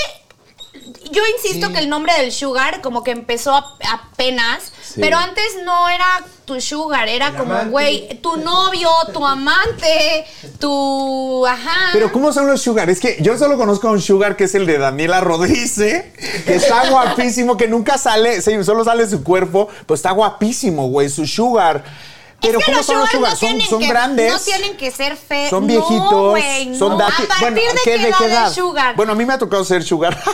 yo insisto que el nombre del sugar como que empezó a- apenas, Sí. pero antes no era tu sugar, era como, güey, tu novio, tu amante, tu... Ajá. Pero ¿cómo son los sugar? Es que yo solo conozco a un sugar que es el de Daniela Rodríguez, que está guapísimo, que nunca sale, solo sale su cuerpo, pues está guapísimo, güey, su sugar. Pero es que ¿cómo los son los sugar? no son son que, grandes. No tienen que ser feos. Son No, viejitos, güey, son no. dati- ¿A partir bueno, de ¿qué- de edad qué es edad? sugar? Bueno, a mí me ha tocado ser sugar.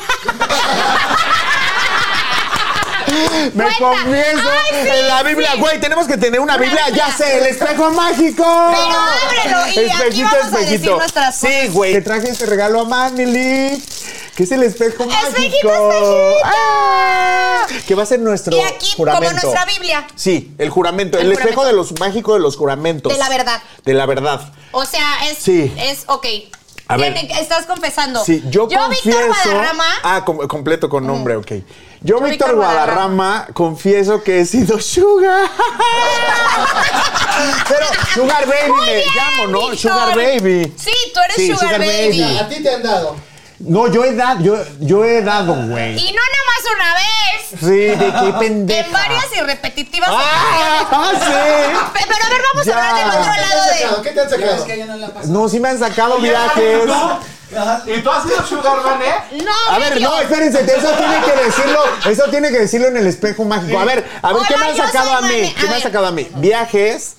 Me Cuenta. confieso Ay, sí, en la Biblia, sí. güey, tenemos que tener una Una Biblia, ya sé, el espejo mágico. Pero ábrelo, y aquí vamos a decir nuestras Sí, cosas. güey, te traje este regalo a Manily, que es el espejo mágico. Espejito, espejito. Ah, que va a ser nuestro Y aquí, juramento. como nuestra Biblia. Sí, el juramento, el, El espejo juramento. de los mágico de los juramentos. De la verdad. De la verdad. O sea, es... Sí. Es, ok. A ver. Tiene- Estás confesando. Sí, yo, Víctor confieso. Guadarrama... Ah, com- completo con nombre, ok. Yo, Víctor Víctor Guadarrama, confieso que he sido Sugar. Pero Sugar Baby Muy me bien, llamo, ¿no? Víctor. Sugar Baby. Sí, tú eres Sí, sugar, sugar baby. baby. A ti te han dado. No, yo he dado, yo, yo he dado, güey. Y no nada más una vez. Sí, de qué pendeja. En varias y repetitivas ¡Ah! ocasiones. ¡Sí! Pe- Pero a ver, vamos Ya. a hablar del otro ¿Qué te han lado sacado? de... ¿Qué te han sacado? Es que ya no la. No, sí me han sacado viajes. ¿Y tú has sido Sugar Man, eh? No, A ver, no, espérense, eso tiene que decirlo, eso tiene que decirlo en el espejo mágico. A ver, a ver, ¿qué Hola, me han yo sacado soy a mí? Mane. ¿Qué me han ver. sacado a mí? Viajes,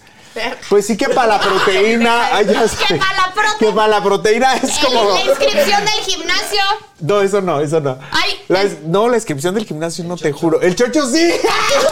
Pues sí que para la proteína. ay, ya sé. Que para la prote- Que para la proteína es como. La inscripción del gimnasio. No, eso no, eso no. Ay, La- no, la inscripción del gimnasio no te juro. El chocho sí.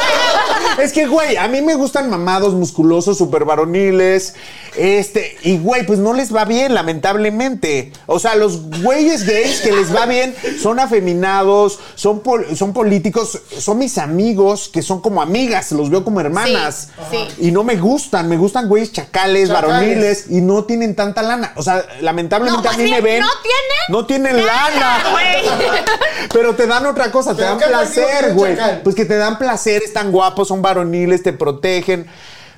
es que, güey, a mí me gustan mamados, musculosos, súper varoniles. Este, y güey, pues no les va bien, lamentablemente. O sea, los güeyes gays que les va bien son afeminados, son, pol- son políticos, son mis amigos, que son como amigas, los veo como hermanas. Sí, Y no me gustan, me gustan güeyes chacales, Chacales. varoniles, y no tienen tanta lana. O sea, lamentablemente No, a mí me bien, ven. no tienen No tienen nada, lana. güey. Pero te dan otra cosa, te ¿Pero dan placer, güey. Pues que te dan placer, están guapos, son varoniles, te protegen.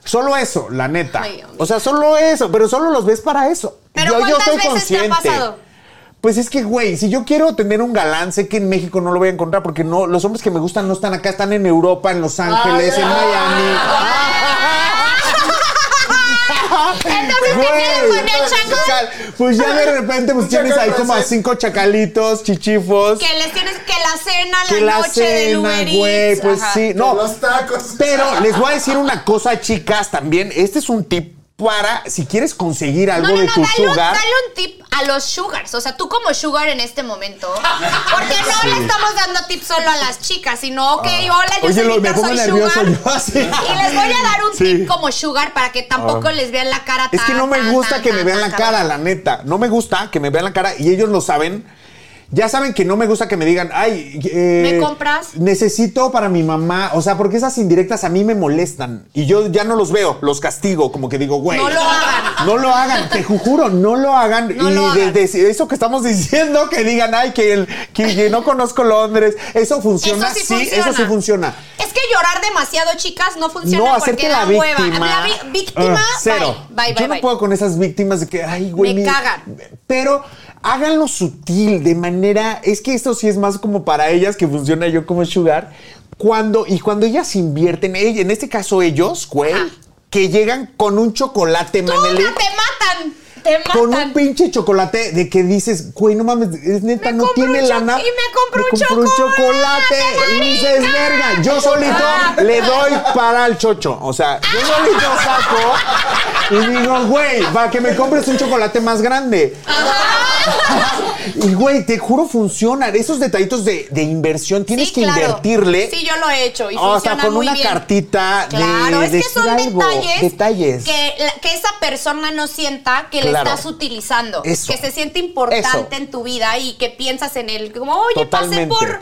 Solo eso, la neta. Ay, o sea, solo eso, pero solo los ves para eso. Pero ¿cuántas veces te ha pasado? Pues es que, güey, si yo quiero tener un galán, sé que en México no lo voy a encontrar porque no, los hombres que me gustan no están acá, están en Europa, en Los Ángeles, Ay, en ay, Miami. Entonces, ¿qué quieres con el chacal? Pues ya de repente pues tienes ahí como a cinco chacalitos, chichifos. Que les tienes que la cena, Que la, la noche cena, güey, pues ajá. sí. No, Los tacos. Pero les voy a decir una cosa, chicas, también. Este es un tip para si quieres conseguir algo No, no, de no, tu dale un, sugar. dale un tip a los sugars. O sea, tú como sugar en este momento. Porque no le estamos dando tips solo a las chicas, sino, ok, hola, yo Oye, soy lo- me pongo soy nervioso sugar. yo así. Y les voy a dar un Sí. Ah. tip como sugar para que tampoco les vean la cara Es que tan, no me tan, gusta tan, que me tan, vean tan, la tan. cara, la neta. No me gusta que me vean la cara y ellos lo saben. Ya saben que no me gusta que me digan, ay, eh, ¿Me compras? Necesito para mi mamá. O sea, porque esas indirectas a mí me molestan. Y yo ya no los veo, los castigo. Como que digo, güey. No lo hagan. No lo hagan, te juro, no lo hagan. No y lo de- hagan. de- eso que estamos diciendo, que digan, ay, que, el, que, que no conozco Londres. Eso funciona, Eso sí sí, funciona. eso sí funciona. Es que llorar demasiado, chicas, no funciona No, hacerte la víctima. La víctima, Ah, cero. bye, bye, Yo bye, no bye. puedo con esas víctimas de que, ay, güey. Me mi- cagan. Pero háganlo sutil, de manera. Es que esto sí es más como para ellas que funciona yo como sugar. Cuando, y cuando ellas invierten, ella- en este caso ellos, güey, que llegan con un chocolate, Maneli. Toma, te matan. Te matan. Con un pinche chocolate de que dices, güey, no mames, es neta, Me no compro tiene un lana. y me compro un compró chocolate, Y dices, verga, yo solito le doy para el chocho. O sea, yo solito saco y digo, güey, para que me compres un chocolate más grande. Y güey, te juro, funcionan. Esos detallitos de, de inversión tienes Sí, que claro. invertirle. Sí, yo lo he hecho y O sea, con muy una bien. cartita de Claro, es que son algo, detalles, detalles. Que, la- que esa persona no sienta que Claro. Le estás utilizando. Eso. Que se siente importante Eso. en tu vida y que piensas en él. Como, oye, Totalmente. pasé por,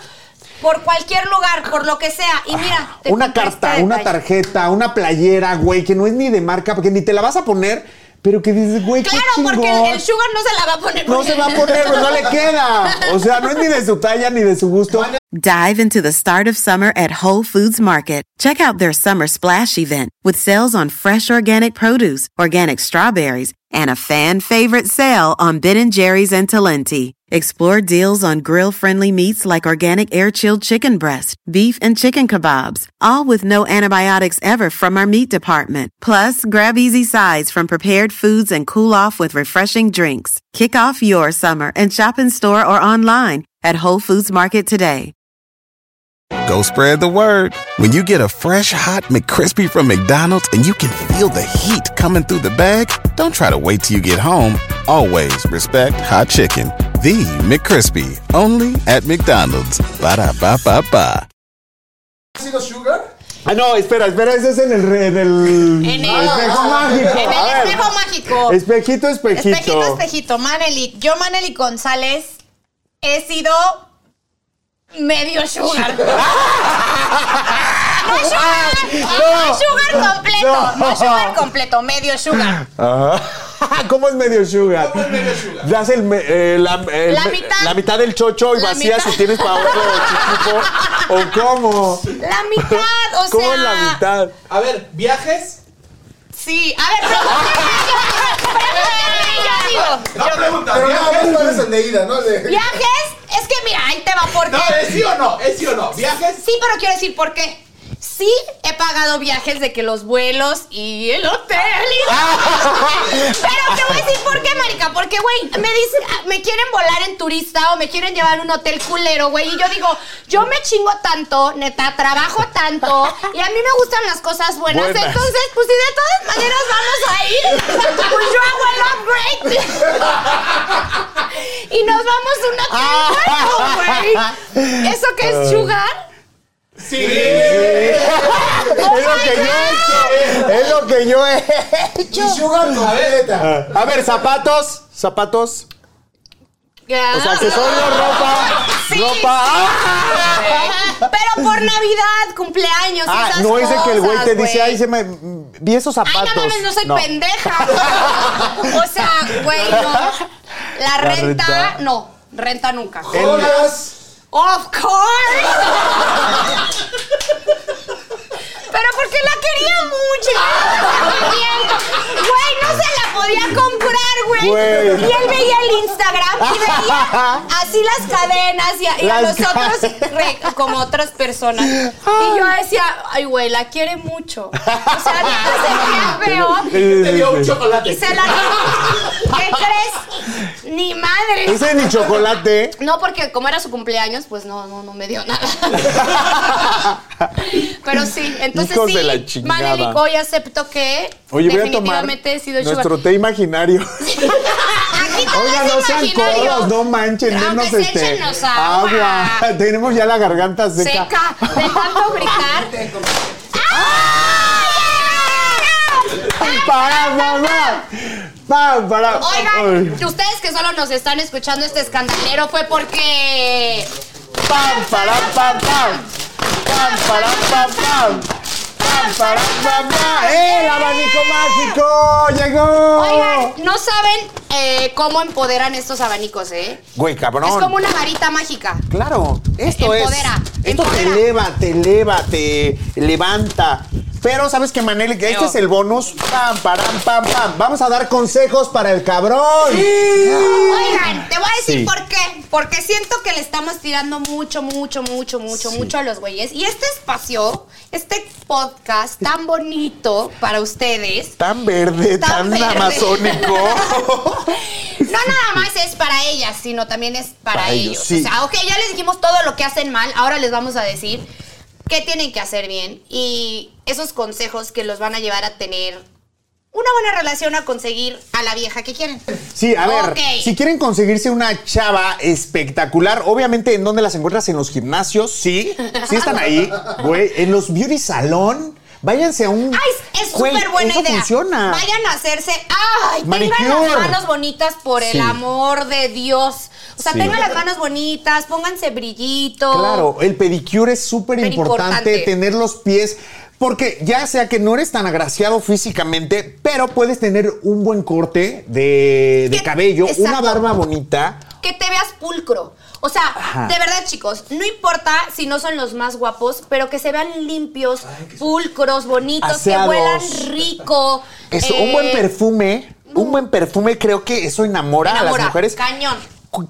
por cualquier lugar, por lo que sea. Y mira, te una compré este carta, una tarjeta, una playera, güey, que no es ni de marca, porque ni te la vas a poner, pero que dices, güey, qué Claro, porque chingón. el, el sugar no se la va a poner. No porque- se va a poner, pues no le queda. O sea, no es ni de su talla ni de su gusto. Dive into the start of summer at Whole Foods Market. Check out their summer splash event with sales on fresh organic produce, organic strawberries, and a fan favorite sale on Ben & Jerry's and Talenti. Explore deals on grill-friendly meats like organic air-chilled chicken breast, beef and chicken kebabs, all with no antibiotics ever from our meat department. Plus, grab easy sides from prepared foods and cool off with refreshing drinks. Kick off your summer and shop in store or online at Whole Foods Market today. Go spread the word. When you get a fresh hot McCrispy from McDonald's and you can feel the heat coming through the bag, don't try to wait till you get home. Always respect hot chicken. The McCrispy, only at McDonald's. Ba da ba ba ba. ¿Ha sido sugar? Ah, no, espera, espera, ese es en el, re- en el En el- espejo mágico. En A el ver. espejo mágico. Espejito, espejito. Espejito, espejito, Maneli. Yo, Maneli González, he sido medio sugar. No sugar, no, sugar completo, no. sugar completo, medio sugar. Ajá. ¿Cómo es medio sugar? ¿Cómo es medio sugar? Das el, eh, la, el La mitad. la mitad del chocho y La vacías mitad. si tienes para otro chiquito. ¿O cómo? La mitad, o ¿Cómo sea. es la mitad? A ver, viajes. Sí, a ver, pregúntame, pregúntame, yo digo. No pregunta, viajes. cuál es el de ida, ¿no? De- Viajes, es que mira, ahí te va, porque. No, es sí o no, es sí o no. Viajes. Sí, pero quiero decir por qué. Sí, he pagado viajes de que los vuelos y el hotel. y- Pero te voy a decir por qué, marica. Porque, güey, me dicen, ah, me quieren volar en turista o me quieren llevar a un hotel culero, güey. Y yo digo, yo me chingo tanto, neta, trabajo tanto. Y a mí me gustan las cosas buenas. Buenas. Entonces, pues si de todas maneras vamos a ir, pues yo hago el upgrade. y nos vamos a un hotel bueno, güey. ¿Eso qué es sugar? Sí. Es lo que yo he hecho. Es lo que yo he hecho. Y sugar completa. A ver, zapatos. Zapatos. O sea, accesorios, ropa. Sí, ropa. ¡Ah! Pero por Navidad, cumpleaños, Ah, esas no es de que el güey te dice, ay, se me. Vi esos Ay, zapatos. no mames, no soy pendeja. O sea, güey, no. La renta, renta. no. Renta nunca. Jodas. Of course. Pero porque la quería mucho. Güey, no se la podía comprar, güey. Y él veía el Instagram y veía así las cadenas y a, y a Las los otros re- como otras personas. Y yo decía, ay, güey, la quiere mucho. O sea, neta se veía feo. Te dio un chocolate. Y se la... ¿Qué crees? Ni madre. Ese ni chocolate. No, porque como era su cumpleaños, pues no, no, no me dio nada. Pero sí, entonces Hijos sí, de la chingada. Manelik, hoy acepto que Oye, voy a tomar definitivamente he sido nuestro sugar. té imaginario. Es no sean codos, no manchen, denos sí, este échenos agua. Tenemos ya la garganta seca. Seca, de tanto gritar. Para mamá. Pam, para. Oigan, ustedes que solo nos están escuchando este escandalero fue porque... Pam, para, pam, pam. Pam, para, pam, pam. El abanico mágico! ¡Llegó! Oigan, no saben eh, cómo empoderan estos abanicos, ¿eh? Güey, cabrón. Es como una varita mágica. Claro, esto Empodera, es. Esto te empodera. eleva, te eleva, te levanta. Pero, ¿sabes qué, Manel? Que este es el bonus. Pam, param, pam, pam. Vamos a dar consejos para el cabrón. Oigan, te voy a decir Sí. por qué. Porque siento que le estamos tirando mucho, mucho, mucho, mucho, Sí. mucho a los güeyes. Y este espacio, este podcast tan bonito para ustedes. Tan verde, tan, Tan verde. amazónico. No nada más es para ellas, sino también es para, Para ellos, ellos. sí. O sea, ok, ya les dijimos todo lo que hacen mal, ahora les vamos a decir qué tienen que hacer bien y esos consejos que los van a llevar a tener una buena relación a conseguir a la vieja que quieren. Sí, a ver, si quieren conseguirse una chava espectacular, obviamente, ¿en dónde las encuentras? ¿En los gimnasios? Sí, sí están ahí, güey. ¿En los beauty salón? Váyanse a un... Ay, es súper buena eso idea. funciona. Vayan a hacerse. ¡Ay! Tengan Manicure. las manos bonitas por Sí. el amor de Dios. O sea, Sí. tengan las manos bonitas, pónganse brillito. Claro, el pedicure es súper importante, tener los pies. Porque ya sea que no eres tan agraciado físicamente, pero puedes tener un buen corte de, de cabello, una barba bonita. que te veas pulcro. O sea, Ajá. de verdad, chicos, no importa si no son los más guapos, pero que se vean limpios, pulcros, bonitos, Aseados. que huelan rico. Eso, eh, un buen perfume, un buen perfume creo que eso enamora, a enamora, las mujeres. Cañón.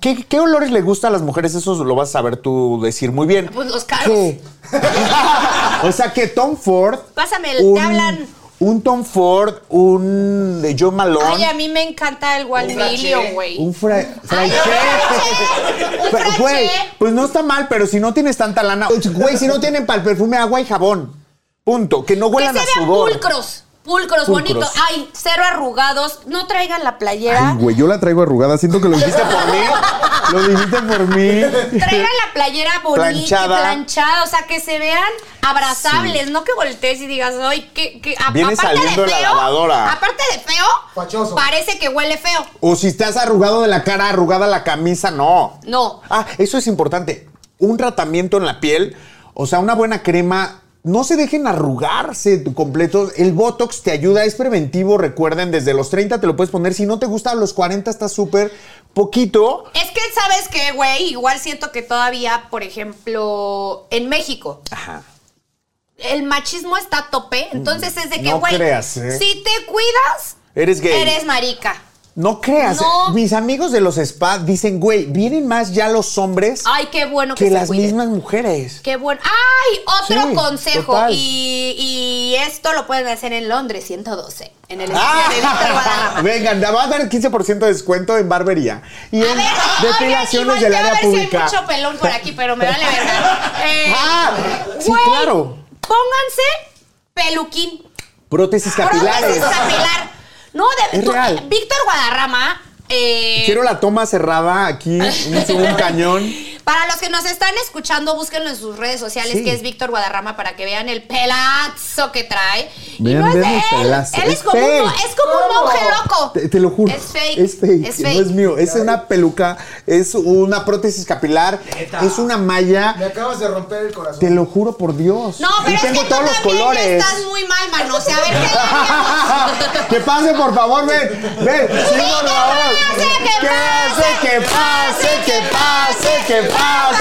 ¿Qué, qué olores le gusta a las mujeres? Eso lo vas a saber tú decir muy bien. Pues los caros. ¿Qué? o sea que Tom Ford. Pásame el- te hablan. Un Tom Ford, un de Joe Malone. Ay, a mí me encanta el. Million, güey. Un fra un. Güey, pues no está mal, pero si no tienes tanta lana. Güey, si no tienen para el perfume, agua y jabón. Punto. Que no Que huelan se a sudor. pulcros. Pulcros, Pulcros. bonitos. Ay, cero arrugados. No traigan la playera. Ay, güey, yo la traigo arrugada. Siento que lo dijiste por mí. Lo dijiste por mí. Traigan la playera bonita, Planchada. planchada. o sea, que se vean abrazables, no que voltees y digas, ay, que, que a- Viene aparte saliendo de de la feo, lavadora. Aparte de feo, Fachoso. parece que huele feo. O si estás arrugado de la cara, arrugada la camisa, no. No. Ah, eso es importante. Un tratamiento en la piel, o sea, una buena crema. No se dejen arrugarse completo. El Botox te ayuda, es preventivo. Recuerden, desde los 30 te lo puedes poner. Si no te gusta, a los 40 está súper poquito. Es que, ¿sabes qué, güey? Igual siento que todavía, por ejemplo, en México, Ajá. el machismo está a tope. Entonces es de que, güey, creas, ¿eh? si te cuidas, Eres gay. eres marica. No creas, No. mis amigos de los spa dicen, güey, vienen más ya los hombres Ay, qué bueno que, que se las cuiden. mismas mujeres. Qué bueno. ¡Ay! Otro Sí, consejo. Y, y esto lo pueden hacer en Londres 112. En el Ah, de Guadarrama. Vengan, te va a dar 15% de descuento en barbería. Y A en ver, depilaciones del área a ver pública. Si hay mucho pelón por aquí, pero me vale verga. Eh, Ah, sí, güey, claro. Pónganse peluquín. Prótesis capilares. Prótesis capilar. No, de Es tú- real. Víctor Guadarrama. eh, Quiero la toma cerrada aquí, un, un cañón. Para los que nos están escuchando, búsquenlo en sus redes sociales, Sí. que es Víctor Guadarrama, para que vean el pelazo que trae. y Vean, no es de el él. pelazo. Él es, Es como, un, es como un monje loco. Te, te lo juro. Es fake. Es fake. Es fake. No es mío. Es una peluca. Es una prótesis capilar. Neta. Es una malla. Me acabas de romper el corazón. Te lo juro por Dios. No, pero y es tengo que tú todos los también ya colores. estás muy mal, mano. O sea, a ver, ¿qué que pase, por favor, ven. Ven, sí, por favor. que pase, Que pase, que pase, que pase, que pase. Pam.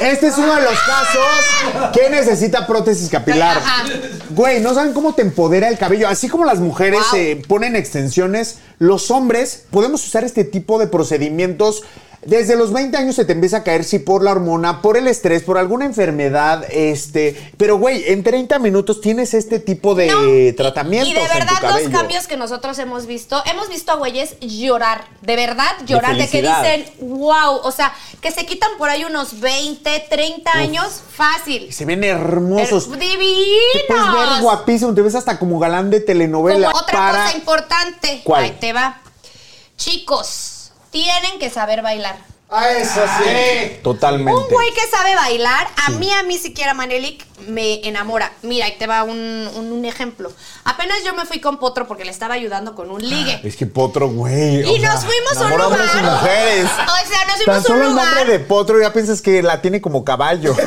Este es uno de los casos que necesita prótesis capilar. Güey, no saben cómo te empodera el cabello. Así como las mujeres Wow. eh, ponen extensiones, los hombres podemos usar este tipo de procedimientos. Desde los 20 años se te empieza a caer, si por la hormona, por el estrés, por alguna enfermedad, este. Pero, güey, en 30 minutos tienes este tipo de No, y- tratamientos Y de en tu verdad, los cambios que nosotros hemos visto, hemos visto a güeyes llorar, de verdad llorar, de, que dicen, wow, o sea, que se quitan por ahí unos 20, 30 años, fácil. Se ven hermosos. Eh, Te puedes ver Divinos. guapísimo, te ves hasta como galán de telenovela. Como otra para... cosa importante, ¿Cuál? ahí te va. Chicos, tienen que saber bailar. Ah, eso sí. Totalmente. Un güey que sabe bailar, a mí, a mí siquiera Manelik me enamora. Mira, ahí te va un, un- un ejemplo. Apenas yo me fui con Potro porque le estaba ayudando con un ligue. Es que Potro, güey. Y o sea, nos fuimos a un lugar. hombres y mujeres. O sea, nos Tan fuimos a un el lugar. nombre de Potro ya piensas que la tiene como caballo.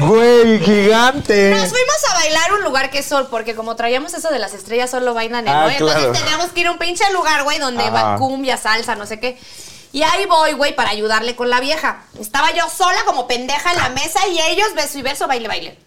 Güey, gigante. Nos fuimos a bailar a un lugar que es sol, porque como traíamos eso de las estrellas, solo bailan en Ah, ¿no? Entonces claro. teníamos que ir a un pinche lugar, güey, donde Ajá. va cumbia, salsa, no sé qué. Y ahí voy, güey, para ayudarle con la vieja. Estaba yo sola como pendeja en la mesa y ellos beso y beso, baile, baile.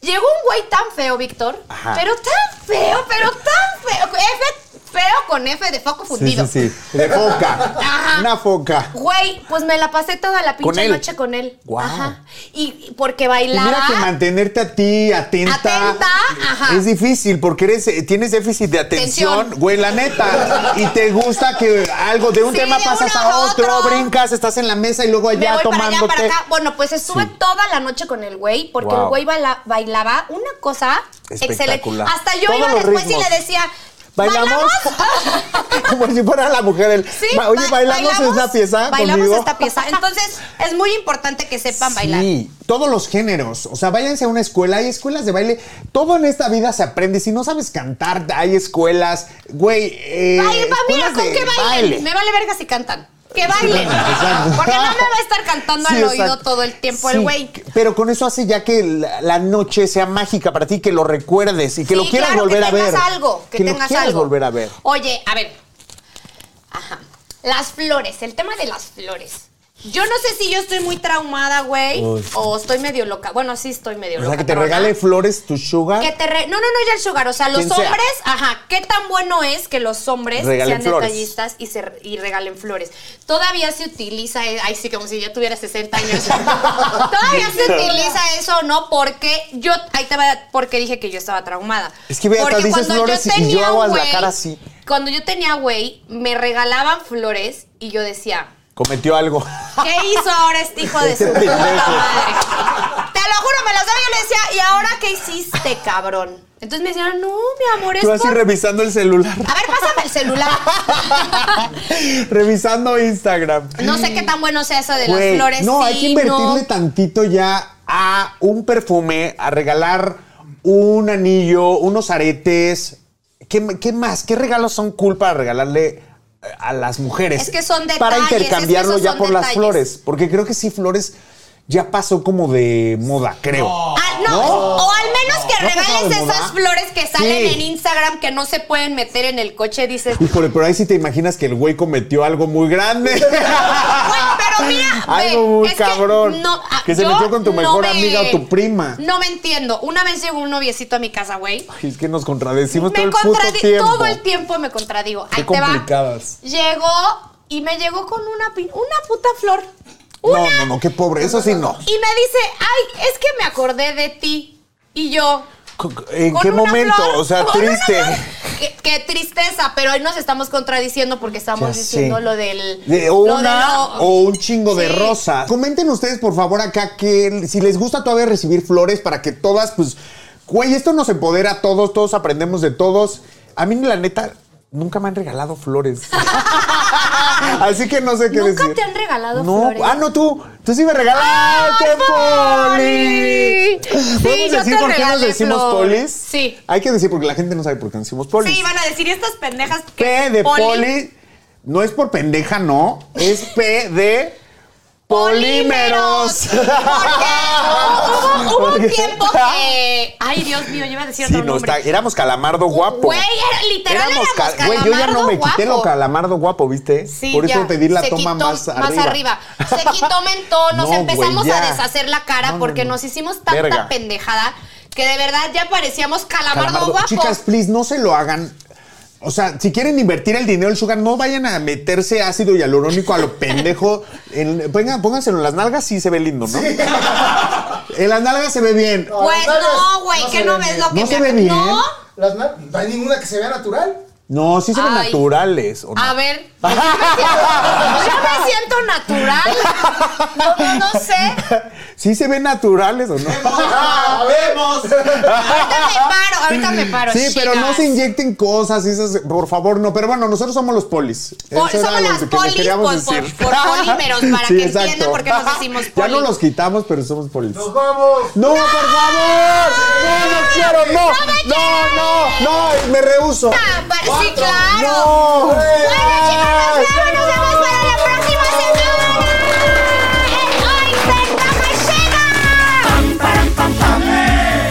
Llegó un güey tan feo, Víctor. Pero tan feo, pero tan feo. F, feo con F de foco Sí, fundido. sí, sí. De foca. Ajá. Una foca. Güey, pues me la pasé toda la ¿Con pinche noche con él. Guau. Ajá. Y porque Y bailaba. mira que mantenerte a ti atenta, Atenta, ajá. es difícil porque eres, eh, tienes déficit de atención, güey, la neta. Y te gusta que algo de un Sí, tema de pasas a otro, otro. brincas, estás en la mesa y luego me allá voy para allá, para acá. Bueno, pues estuve Sí. toda la noche con el güey, porque Wow. el güey baila- bailaba una cosa excelente. Hasta yo Todos iba después ritmos. y le decía, ¿Bailamos? Como si fuera la mujer. El, Sí, ba- Oye, ba- ¿bailamos, esta pieza Bailamos conmigo? esta pieza. Entonces, es muy importante que sepan bailar. Sí, todos los géneros. O sea, váyanse a una escuela. Hay escuelas de baile. Todo en esta vida se aprende. Si no sabes cantar, hay escuelas. Güey, eh, Ay, mira, con de bailen. baile. Me vale verga si cantan. Que bailen. Exacto. Porque no me va a estar cantando Sí, al oído todo el tiempo Sí, el güey. Pero con eso hace ya que la, la noche sea mágica para ti, que lo recuerdes y que Sí, lo quieras claro, volver que a ver. algo, que, lo tengas quieras algo. volver a ver. Oye, a ver. Ajá. Las flores, el tema de las flores. Yo no sé si yo estoy muy traumada, güey, o estoy medio loca. Bueno, sí estoy medio O loca. sea, que te regale no. flores tu sugar. Que te re- No, no, no, ya el sugar. O sea, los sea. hombres, ajá, qué tan bueno es que los hombres Regalen sean flores. detallistas y, se, y regalen flores. Todavía se utiliza, eh, ay, sí, como si ya tuviera 60 años. Todavía se utiliza eso, ¿no? Porque yo, ahí te va, porque dije que yo estaba traumada. Es que ve, hasta Porque dices cuando flores y yo tenía la cara así. Cuando yo tenía güey, me regalaban flores y yo decía, Cometió algo. ¿Qué hizo ahora este hijo de su puta madre? Te lo juro, me los daba y yo le decía, ¿y ahora qué hiciste, cabrón? Entonces me decían, no, mi amor, es Tú así por- revisando el celular. A ver, pásame el celular. revisando Instagram. No sé qué tan bueno sea eso de Güey, las flores. No, hay que invertirle no. tantito ya a un perfume, a regalar un anillo, unos aretes. ¿Qué, qué más? ¿Qué regalos son cool para regalarle a las mujeres? Es que son Para detalles, intercambiarlo es que ya por las flores. Porque creo que sí, flores ya pasó como de moda, creo. Ah, no, ¿No? o al menos que ¿No ha pasado regales esas flores que salen Sí. en Instagram que no se pueden meter en el coche, dices. Híjole, pero ahí sí te imaginas que el güey cometió algo muy grande. Güey, pero mira, Algo muy es que cabrón. no, ah, que se metió con tu no mejor me- amiga o tu prima. No me entiendo. Una vez llegó un noviecito a mi casa, güey. Es que nos contradecimos todo Me el puto contradi- tiempo. todo el tiempo me contradigo. Qué Ahí te va. complicadas. Llegó y me llegó con una, una puta flor. No, no, no, qué pobre. Eso sí, no. Y me dice, ay, es que me acordé de ti. Y yo. ¿En qué momento? flor, o sea, triste. Qué, qué tristeza, pero hoy nos estamos contradiciendo porque estamos Ya diciendo sé. lo del. De- o lo de una lo- o un chingo de rosas. Comenten ustedes, por favor, acá que si les gusta todavía recibir flores para que todas, pues, güey, esto nos empodera a todos, todos aprendemos de todos. A mí, la neta, nunca me han regalado flores. Así que no sé qué ¿Nunca decir. te han regalado no, flores? Ah, no, tú. Tú sí me regalaste, Poli. ¿Podemos yo decir te por qué nos decimos polis? Sí. Hay que decir porque la gente no sabe por qué nos decimos polis. Sí, van a decir, ¿y estas pendejas que P de poli. No es por pendeja, no. Es P de polímeros. Porque hubo, hubo un tiempo que. Ay, Dios mío, yo iba a decir Sí, otro no, está, éramos calamardo guapo. Güey, era- literal éramos, cal- Güey, yo ya no me quité lo guapo. calamardo guapo, ¿viste? Sí, Por eso ya. pedí la Se toma quitó más arriba. Se quitó mentón, nos No, empezamos güey, a deshacer la cara No, porque no. nos hicimos tanta Verga. pendejada que de verdad ya parecíamos calamardo, Calamardo. guapos. Chicas, please, no se lo hagan. O sea, si quieren invertir el dinero en sugar, no vayan a meterse ácido hialurónico a lo pendejo. En, pongan- pónganselo en las nalgas, sí se ve lindo, ¿no? En las nalgas se ve bien. Pues no, güey, no que se no ves lo que No se ve bien. No, Las no hay ninguna que se vea natural. No, sí se ven Ay. naturales. ¿o no? a ver. Yo me siento, yo me siento natural. No, no, no sé. ¿Sí se ven naturales o no? ¡Ah, vemos! Ahorita me paro, ahorita me paro. Sí, pero no se inyecten cosas, esas, por favor, no. Pero bueno, nosotros somos los polis. Por- Eso era somos las polis por- por- decir. por polímeros, para que entiendan por qué nos decimos Ya no polis. los quitamos, pero somos polis. ¡Nos vamos! ¡No, por favor! ¡No, no quiero! ¡No! ¡No, no! ¡No! ¡Me rehuso! Ah, pa- Sí, claro. ¡No! Bueno, chicos, nos vemos, nos vemos para la próxima semana. El Hoy Ventaja llega. Pam, param, pam, pam.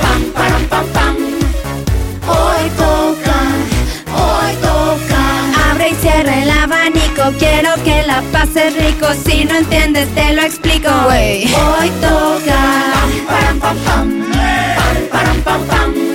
Pam, param, pam, pam. Hoy toca, hoy toca. Abre y cierra el abanico. Quiero que la pases rico. Si no entiendes, te lo explico. Hoy toca. Pam, param, pam, pam. Pam, param, pam, pam.